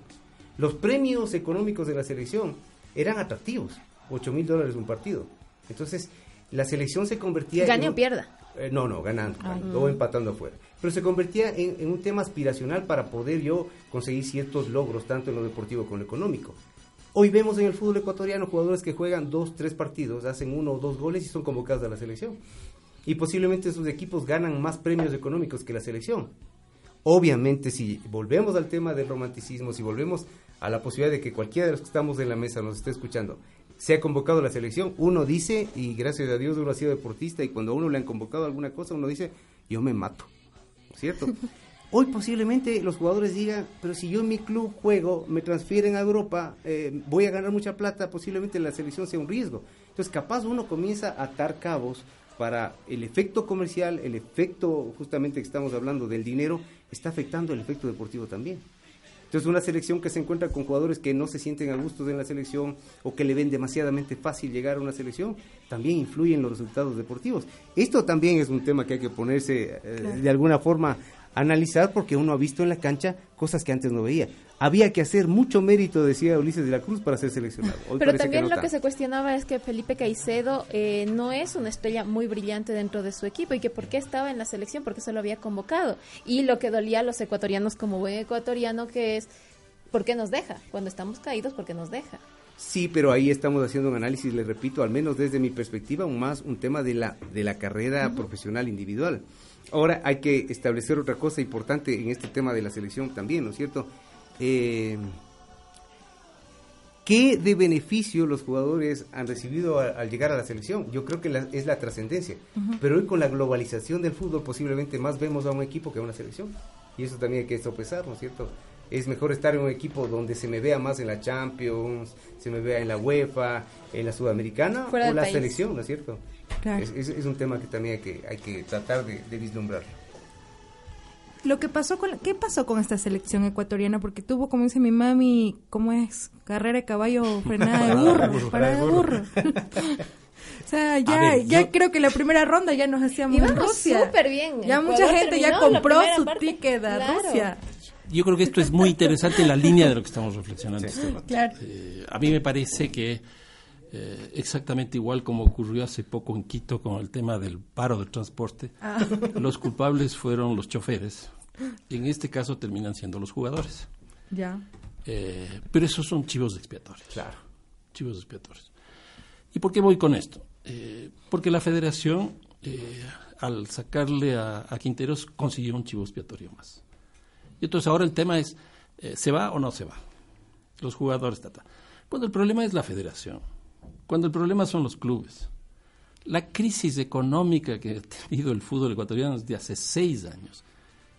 Los premios económicos de la selección eran atractivos 8 mil dólares un partido. Entonces, la selección se convertía... ¿Gane o pierda? Eh, no, no, ganando, o empatando afuera. Pero se convertía en, un tema aspiracional para poder yo conseguir ciertos logros, tanto en lo deportivo como en lo económico. Hoy vemos en el fútbol ecuatoriano jugadores que juegan dos, tres partidos, hacen uno o dos goles y son convocados a la selección. Y posiblemente sus equipos ganan más premios económicos que la selección. Obviamente, si volvemos al tema del romanticismo, si volvemos a la posibilidad de que cualquiera de los que estamos en la mesa nos esté escuchando, se ha convocado a la selección, uno dice, y gracias a Dios uno ha sido deportista, y cuando a uno le han convocado alguna cosa, uno dice, yo me mato, ¿cierto? Hoy posiblemente los jugadores digan, pero si yo en mi club juego, me transfieren a Europa, eh, voy a ganar mucha plata, posiblemente la selección sea un riesgo. Entonces capaz uno comienza a atar cabos para el efecto comercial, el efecto justamente que estamos hablando del dinero, está afectando el efecto deportivo también. Entonces, una selección que se encuentra con jugadores que no se sienten a gusto en la selección o que le ven demasiadamente fácil llegar a una selección, también influye en los resultados deportivos. Esto también es un tema que hay que ponerse eh, claro. de alguna forma analizar porque uno ha visto en la cancha cosas que antes no veía. Había que hacer mucho mérito, decía Ulises de la Cruz, para ser seleccionado. Pero también lo que se cuestionaba es que Felipe Caicedo eh, no es una estrella muy brillante dentro de su equipo y que por qué estaba en la selección, porque se lo había convocado. Y lo que dolía a los ecuatorianos como buen ecuatoriano que es, ¿por qué nos deja? Cuando estamos caídos, ¿por qué nos deja? Sí, pero ahí estamos haciendo un análisis, le repito, al menos desde mi perspectiva, un más un tema de la, de la carrera profesional individual. Ahora hay que establecer otra cosa importante en este tema de la selección también, ¿no es cierto? Eh, ¿Qué de beneficio los jugadores han recibido al, llegar a la selección? Yo creo que es la trascendencia. Pero hoy con la globalización del fútbol posiblemente más vemos a un equipo que a una selección. Y eso también hay que sopesar, ¿no es cierto? Es mejor estar en un equipo donde se me vea más en la Champions, se me vea en la UEFA, en la Sudamericana o la selección, ¿no es cierto? Es, un tema que también hay que, hay que tratar de, de vislumbrar. Lo que pasó con qué pasó con esta selección ecuatoriana porque tuvo como dice mi mami cómo es carrera de caballo <laughs> frenada de burro parada de burro. <laughs> o sea ya ya creo que la primera ronda ya nos hacíamos en Rusia. súper bien ya mucha gente ya compró su ticket a Rusia. Yo creo que esto es muy interesante en la línea de lo que estamos reflexionando. Este <laughs> claro. Eh, a mí me parece que eh, exactamente igual como ocurrió hace poco en Quito con el tema del paro del transporte. Ah. <laughs> Los culpables fueron los choferes y en este caso terminan siendo los jugadores. Ya. Eh, pero esos son chivos expiatorios. Claro. Chivos expiatorios. ¿Y por qué voy con esto? Eh, porque la federación, al sacarle a, Quinteros, consiguió un chivo expiatorio más. Y entonces ahora el tema es, ¿se va o no se va? Los jugadores, tata. Bueno, el problema es la federación cuando el problema son los clubes. La crisis económica que ha tenido el fútbol ecuatoriano desde hace seis años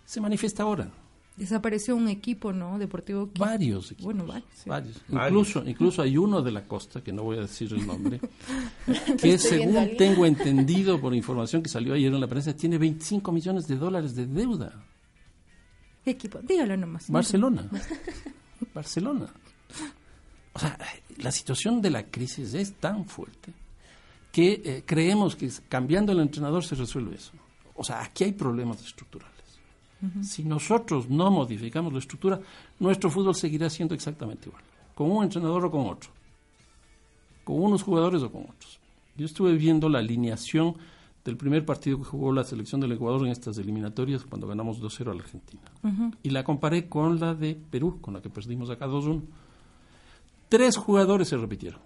se manifiesta ahora. Desapareció un equipo, ¿no? Deportivo. Varios equipos. Bueno, varios. Incluso, incluso hay uno de la costa, que no voy a decir el nombre, <laughs> que según tengo entendido por información que salió ayer en la prensa, tiene 25 millones de dólares de deuda. ¿Qué equipo? Dígalo nomás. Barcelona. Barcelona. O sea, la situación de la crisis es tan fuerte que eh, creemos que cambiando el entrenador se resuelve eso. O sea, aquí hay problemas estructurales. Si nosotros no modificamos la estructura, nuestro fútbol seguirá siendo exactamente igual, con un entrenador o con otro, con unos jugadores o con otros. Yo estuve viendo la alineación del primer partido que jugó la selección del Ecuador en estas eliminatorias cuando ganamos 2-0 a la Argentina. Y la comparé con la de Perú, con la que perdimos acá 2-1. Tres jugadores se repitieron.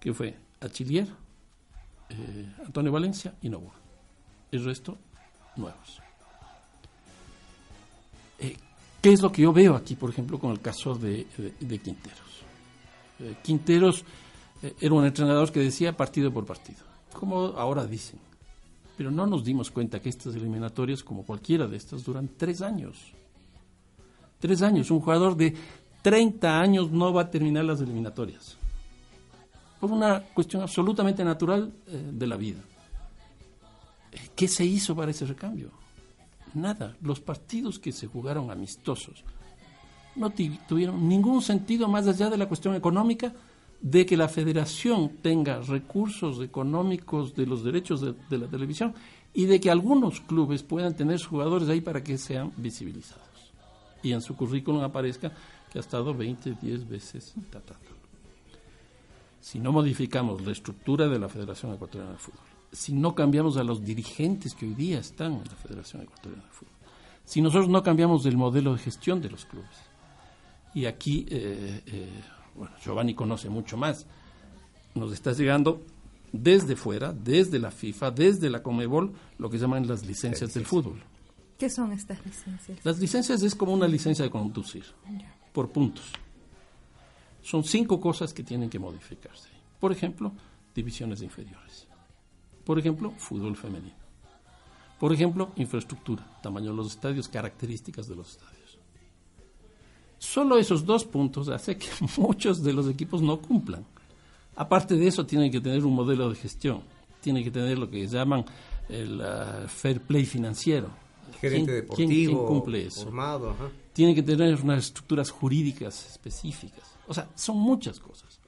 Que fue Achillier, eh, Antonio Valencia y Novoa. El resto, nuevos. Eh, ¿Qué es lo que yo veo aquí, por ejemplo, con el caso de, Quinteros? Eh, Quinteros era un entrenador que decía partido por partido, como ahora dicen. Pero no nos dimos cuenta que estas eliminatorias, como cualquiera de estas, duran tres años. Tres años. Un jugador de 30 años no va a terminar las eliminatorias. Por una cuestión absolutamente natural eh, de la vida. ¿Qué se hizo para ese recambio? Nada. Los partidos que se jugaron amistosos no tuvieron ningún sentido más allá de la cuestión económica de que la federación tenga recursos económicos de los derechos de, de la televisión y de que algunos clubes puedan tener jugadores ahí para que sean visibilizados y en su currículum aparezca que ha estado 20, 10 veces. Si no modificamos la estructura de la Federación Ecuatoriana de Fútbol, si no cambiamos a los dirigentes que hoy día están en la Federación Ecuatoriana de Fútbol, si nosotros no cambiamos el modelo de gestión de los clubes, y aquí, eh, eh, bueno, Giovanni conoce mucho más, nos está llegando desde fuera, desde la FIFA, desde la Comebol, lo que llaman las licencias del fútbol. ¿Qué son estas licencias? Las licencias es como una licencia de conducir por puntos. Son cinco cosas que tienen que modificarse. Por ejemplo, divisiones inferiores. Por ejemplo, fútbol femenino. Por ejemplo, infraestructura, tamaño de los estadios, características de los estadios. Solo esos dos puntos hace que <laughs> muchos de los equipos no cumplan. Aparte de eso, tienen que tener un modelo de gestión, tienen que tener lo que llaman el uh, fair play financiero. Gerente deportivo, cumple eso? Formado, tiene que tener unas estructuras jurídicas específicas. O sea, son muchas cosas.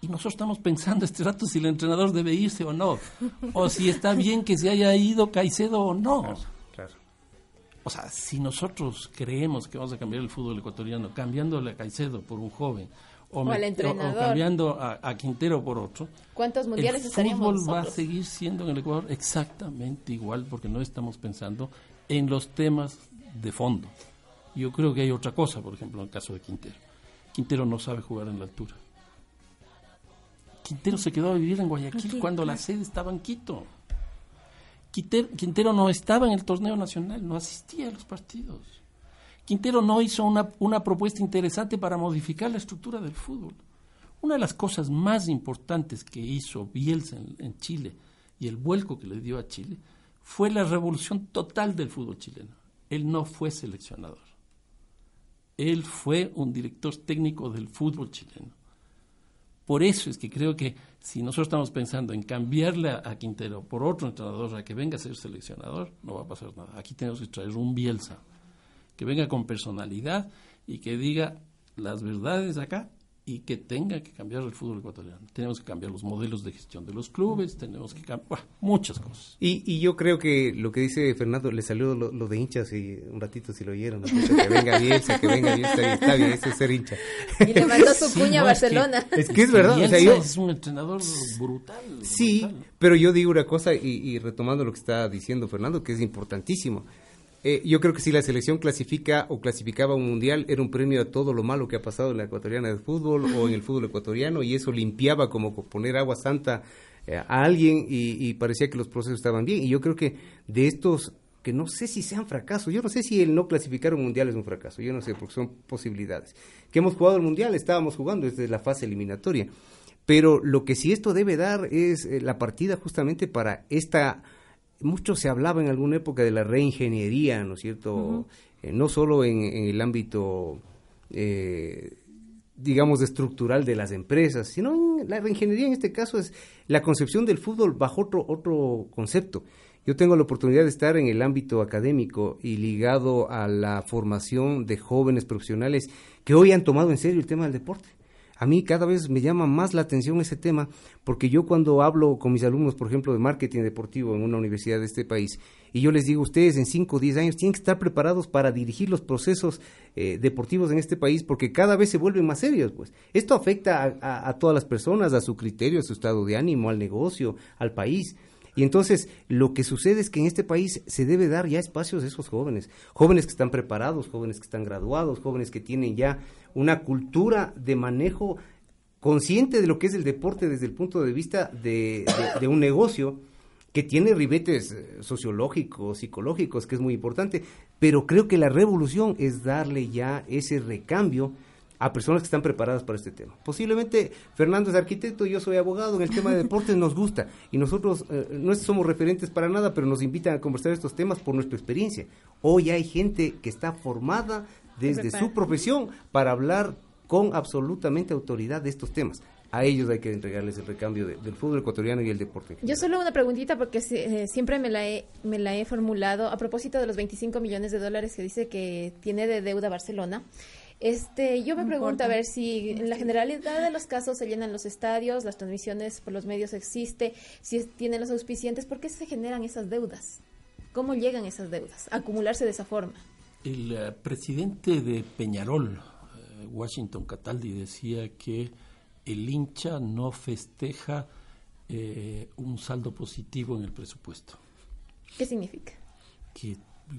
Y nosotros estamos pensando este rato si el entrenador debe irse o no, o si está bien que se haya ido Caicedo o no. O sea, si nosotros creemos que vamos a cambiar el fútbol ecuatoriano, cambiándole a Caicedo por un joven, o, O al entrenador. cambiando a, a Quintero por otro, ¿Cuántos mundiales el estaríamos fútbol va a seguir siendo en el Ecuador exactamente igual porque no estamos pensando en los temas de fondo. Yo creo que hay otra cosa, por ejemplo, en el caso de Quintero. Quintero no sabe jugar en la altura. Quintero se quedó a vivir en Guayaquil Aquí, cuando la sede estaba en Quito. Quintero, Quintero no estaba en el torneo nacional, no asistía a los partidos. Quintero no hizo una, una propuesta interesante para modificar la estructura del fútbol. Una de las cosas más importantes que hizo Bielsa en, en Chile y el vuelco que le dio a Chile fue la revolución total del fútbol chileno. Él no fue seleccionador. Él fue un director técnico del fútbol chileno. Por eso es que creo que si nosotros estamos pensando en cambiarle a, Quintero por otro entrenador a que venga a ser seleccionador, no va a pasar nada. Aquí tenemos que traer un Bielsa que venga con personalidad y que diga las verdades acá y que tenga que cambiar el fútbol ecuatoriano. Tenemos que cambiar los modelos de gestión de los clubes, tenemos que cambiar muchas cosas. Y, y yo creo que lo que dice Fernando, le salió lo, lo de hinchas y un ratito si lo oyeron. ¿no? Que venga Bielsa, que venga Bielsa, está bien, está bien, eso es ser hincha. Y le mandó su <laughs> Sí, cuña a no, es que- Barcelona. Es que es verdad, o sea, Bielsa yo... es un entrenador brutal. Sí, brutal. pero yo digo una cosa y, y retomando lo que está diciendo Fernando, que es importantísimo. Eh, yo creo que si la selección clasifica o clasificaba un mundial, era un premio a todo lo malo que ha pasado en la ecuatoriana de fútbol o en el fútbol ecuatoriano y eso limpiaba como poner agua santa eh, a alguien y, parecía que los procesos estaban bien. Y yo creo que de estos, que no sé si sean fracasos, yo no sé si el no clasificar un mundial es un fracaso, yo no sé, porque son posibilidades. Que hemos jugado el mundial, estábamos jugando desde la fase eliminatoria. Pero lo que sí esto debe dar es eh, la partida justamente para esta... Mucho se hablaba en alguna época de la reingeniería, ¿no es cierto? Eh, no solo en, en el ámbito, eh, digamos, estructural de las empresas, sino en la reingeniería en este caso es la concepción del fútbol bajo otro, otro concepto. Yo tengo la oportunidad de estar en el ámbito académico y ligado a la formación de jóvenes profesionales que hoy han tomado en serio el tema del deporte. A mí cada vez me llama más la atención ese tema, porque yo cuando hablo con mis alumnos, por ejemplo, de marketing deportivo en una universidad de este país, y yo les digo, ustedes en 5 o 10 años tienen que estar preparados para dirigir los procesos eh, deportivos en este país, porque cada vez se vuelven más serios, pues. Esto afecta a, a- a todas las personas, a su criterio, a su estado de ánimo, al negocio, al país. Y entonces lo que sucede es que en este país se debe dar ya espacios a esos jóvenes, jóvenes que están preparados, jóvenes que están graduados, jóvenes que tienen ya una cultura de manejo consciente de lo que es el deporte desde el punto de vista de, un negocio que tiene ribetes eh, sociológicos, psicológicos, que es muy importante, pero creo que la revolución es darle ya ese recambio a personas que están preparadas para este tema. Posiblemente Fernando es arquitecto, yo soy abogado, en el tema de deportes nos gusta y nosotros eh, no somos referentes para nada, pero nos invitan a conversar estos temas por nuestra experiencia. Hoy hay gente que está formada desde su profesión para hablar con absolutamente autoridad de estos temas. A ellos hay que entregarles el recambio de- del fútbol ecuatoriano y el deporte. Yo solo una preguntita porque eh, siempre me la, he, me la he formulado a propósito de los 25 millones de dólares que dice que tiene de deuda Barcelona. Este, yo me No pregunto importa. a ver si en la generalidad de los casos se llenan los estadios, las transmisiones por los medios existe, si es- tienen los auspiciantes, ¿por qué se generan esas deudas? ¿Cómo llegan esas deudas? A acumularse de esa forma. El eh, presidente de Peñarol, eh, Washington Cataldi, decía que el hincha no festeja eh, un saldo positivo en el presupuesto. ¿Qué significa? Que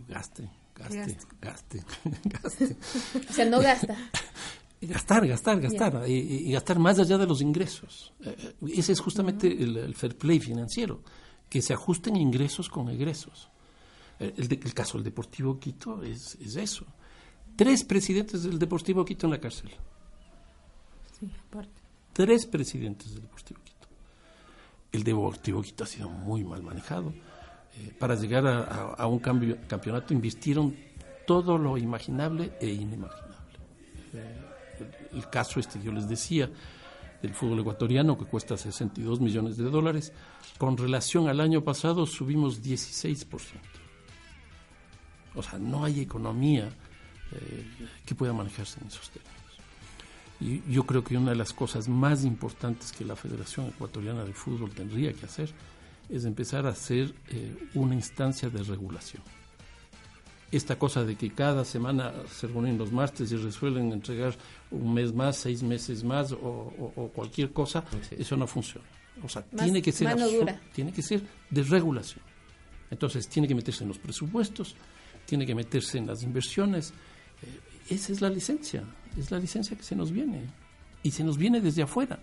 gaste, gaste, Gaste. gaste. <laughs> O sea, no gasta. <laughs> Gastar, gastar, gastar. Y, y gastar más allá de los ingresos. Ese es justamente el, el fair play financiero. Que se ajusten ingresos con egresos. El, de- el caso del Deportivo Quito es, es eso. Tres presidentes del Deportivo Quito en la cárcel. Sí, aparte. Tres presidentes del Deportivo Quito. El Deportivo Quito ha sido muy mal manejado. Eh, para llegar a, a- a un cambio- campeonato invirtieron todo lo imaginable e inimaginable. Eh, el, el caso este que yo les decía del fútbol ecuatoriano que cuesta 62 millones de dólares, con relación al año pasado subimos 16%. O sea, no hay economía eh, que pueda manejarse en esos términos. Y yo creo que una de las cosas más importantes que la Federación Ecuatoriana de Fútbol tendría que hacer es empezar a hacer eh, una instancia de regulación. esta cosa de que cada semana se reúnen los martes y resuelven entregar un mes más, seis meses más o, cualquier cosa, eso no funciona. O sea, tiene que ser tiene que ser de regulación. Entonces, tiene que meterse en los presupuestos, tiene que meterse en las inversiones. Eh, esa es la licencia, es la licencia que se nos viene y se nos viene desde afuera.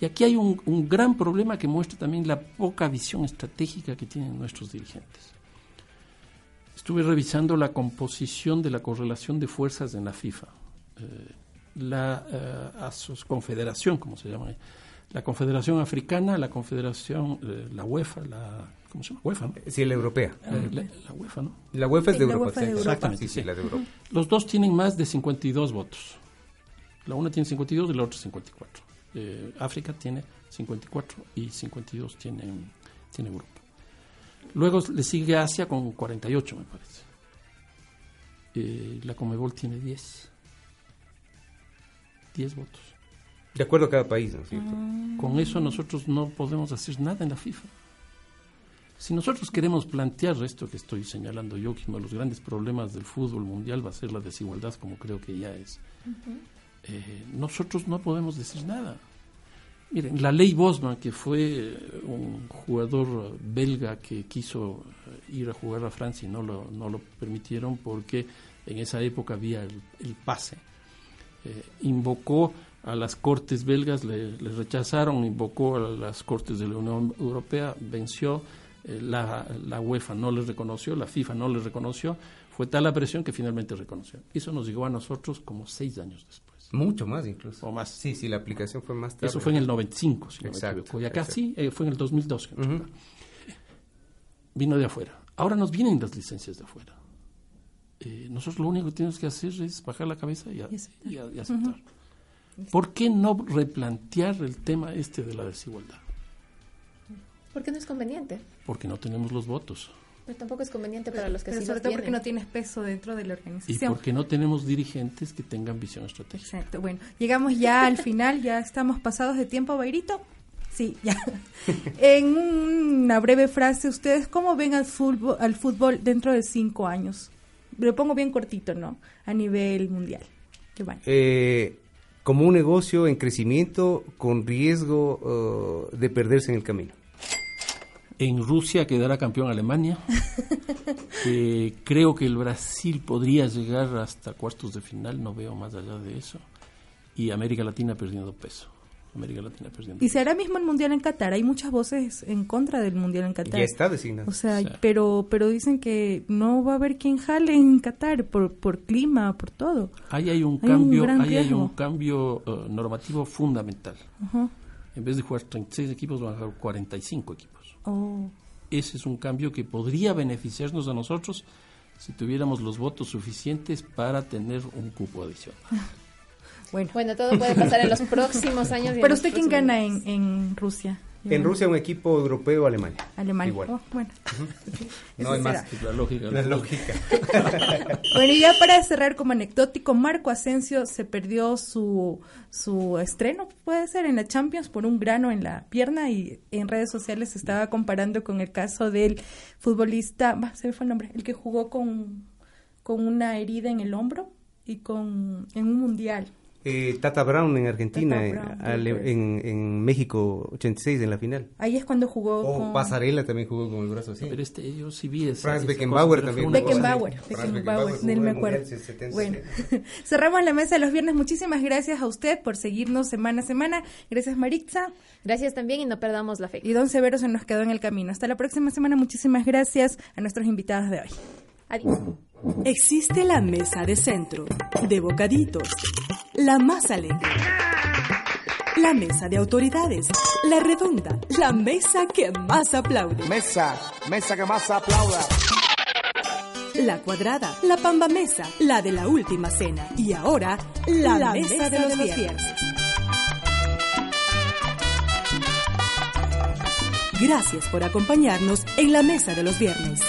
Y aquí hay un, un gran problema que muestra también la poca visión estratégica que tienen nuestros dirigentes. Estuve revisando la composición de la correlación de fuerzas en la FIFA. Eh, la eh, confederación, como se llama, la Confederación Africana, la Confederación, eh, la UEFA, la ¿cómo se llama? UEFA, ¿no? Sí, la europea. la, UEFA, ¿no? La UEFA es de Europa. Exactamente, sí, la de Europa. Los dos tienen más de 52 votos. La una tiene 52 y la otra 54. África tiene 54 y 52 tiene, tiene Europa. Luego le sigue Asia con 48, me parece. Eh, la Comebol tiene 10. 10 votos. De acuerdo a cada país, ¿no es cierto? Ah. Con eso nosotros no podemos hacer nada en la FIFA. Si nosotros queremos plantear esto que estoy señalando yo, que uno de los grandes problemas del fútbol mundial va a ser la desigualdad, como creo que ya es, eh, nosotros no podemos decir nada. Miren, la ley Bosman, que fue eh, un jugador belga que quiso eh, ir a jugar a Francia y no lo, no lo permitieron porque en esa época había el, pase. Eh, invocó a las cortes belgas, le, rechazaron, invocó a las cortes de la Unión Europea, venció, la, la, UEFA no le reconoció, la FIFA no le reconoció, fue tal la presión que finalmente reconoció. Eso nos llegó a nosotros como seis años después. Mucho más incluso. O más. Sí, sí, la aplicación fue más tarde. Eso fue en el 95, si exacto, no me equivoco. Y acá sí, eh, fue en el 2012. Vino de afuera. Ahora nos vienen las licencias de afuera. Eh, nosotros lo único que tenemos que hacer es bajar la cabeza y, aceptar. ¿Por qué no replantear el tema este de la desigualdad? Porque no es conveniente. Porque no tenemos los votos. Pero tampoco es conveniente para los que Pero sí sobre todo porque no tienes peso dentro de la organización. Y porque no tenemos dirigentes que tengan visión estratégica. Exacto. Bueno, llegamos ya al final, ya estamos pasados de tiempo, Bairito. Sí, ya. <laughs> en una breve frase, ¿ustedes cómo ven al fútbol, al fútbol dentro de cinco años? Lo pongo bien cortito, ¿no? A nivel mundial. ¿Qué van? Eh, como un negocio en crecimiento con riesgo uh, de perderse en el camino. En Rusia quedará campeón Alemania. <laughs> creo que el Brasil podría llegar hasta cuartos de final, no veo más allá de eso. Y América Latina perdiendo peso. América Latina perdiendo. Y se hará mismo el mundial en Qatar. Hay muchas voces en contra del mundial en Qatar. Ya está designado. O sea, pero pero dicen que no va a haber quien jale en Qatar por por clima, por todo. Ahí hay un cambio, ahí hay un cambio uh, normativo fundamental. En vez de jugar 36 equipos van a jugar 45 equipos. Oh. Ese es un cambio que podría beneficiarnos a nosotros si tuviéramos los votos suficientes para tener un cupo adicional. <laughs> Bueno, bueno todo puede pasar en los <laughs> próximos años. Pero usted quién gana en, en Rusia? En Rusia un equipo europeo Alemania. Alemania. Igual. Oh, bueno. <laughs> no hay más. La lógica. La lógica. <laughs> bueno, y ya para cerrar como anecdótico, Marco Asensio se perdió su, su estreno, puede ser, en la Champions por un grano en la pierna y en redes sociales se estaba comparando con el caso del futbolista, se me fue el nombre, el que jugó con, con una herida en el hombro y con en un mundial. Eh, Tata Brown en Argentina, en, en, México 86 en la final. Ahí es cuando jugó. O con... Pasarela también jugó con el brazo así. Pero este, yo sí vi Franz Beckenbauer también. Beckenbauer, Beckenbauer, del me acuerdo. Bueno, <laughs> cerramos la mesa de los viernes. Muchísimas gracias a usted por seguirnos semana a semana. Gracias Maritza. Gracias también y no perdamos la fe. Y Don Severo se nos quedó en el camino. Hasta la próxima semana. Muchísimas gracias a nuestros invitados de hoy. Adiós. Existe la mesa de centro, de bocaditos, la más alegre. La mesa de autoridades, la redonda, la mesa que más aplaude. Mesa, mesa que más aplauda. La cuadrada, la pamba mesa, la de la última cena. Y ahora, la, mesa, de los, viernes. Gracias por acompañarnos en la mesa de los viernes.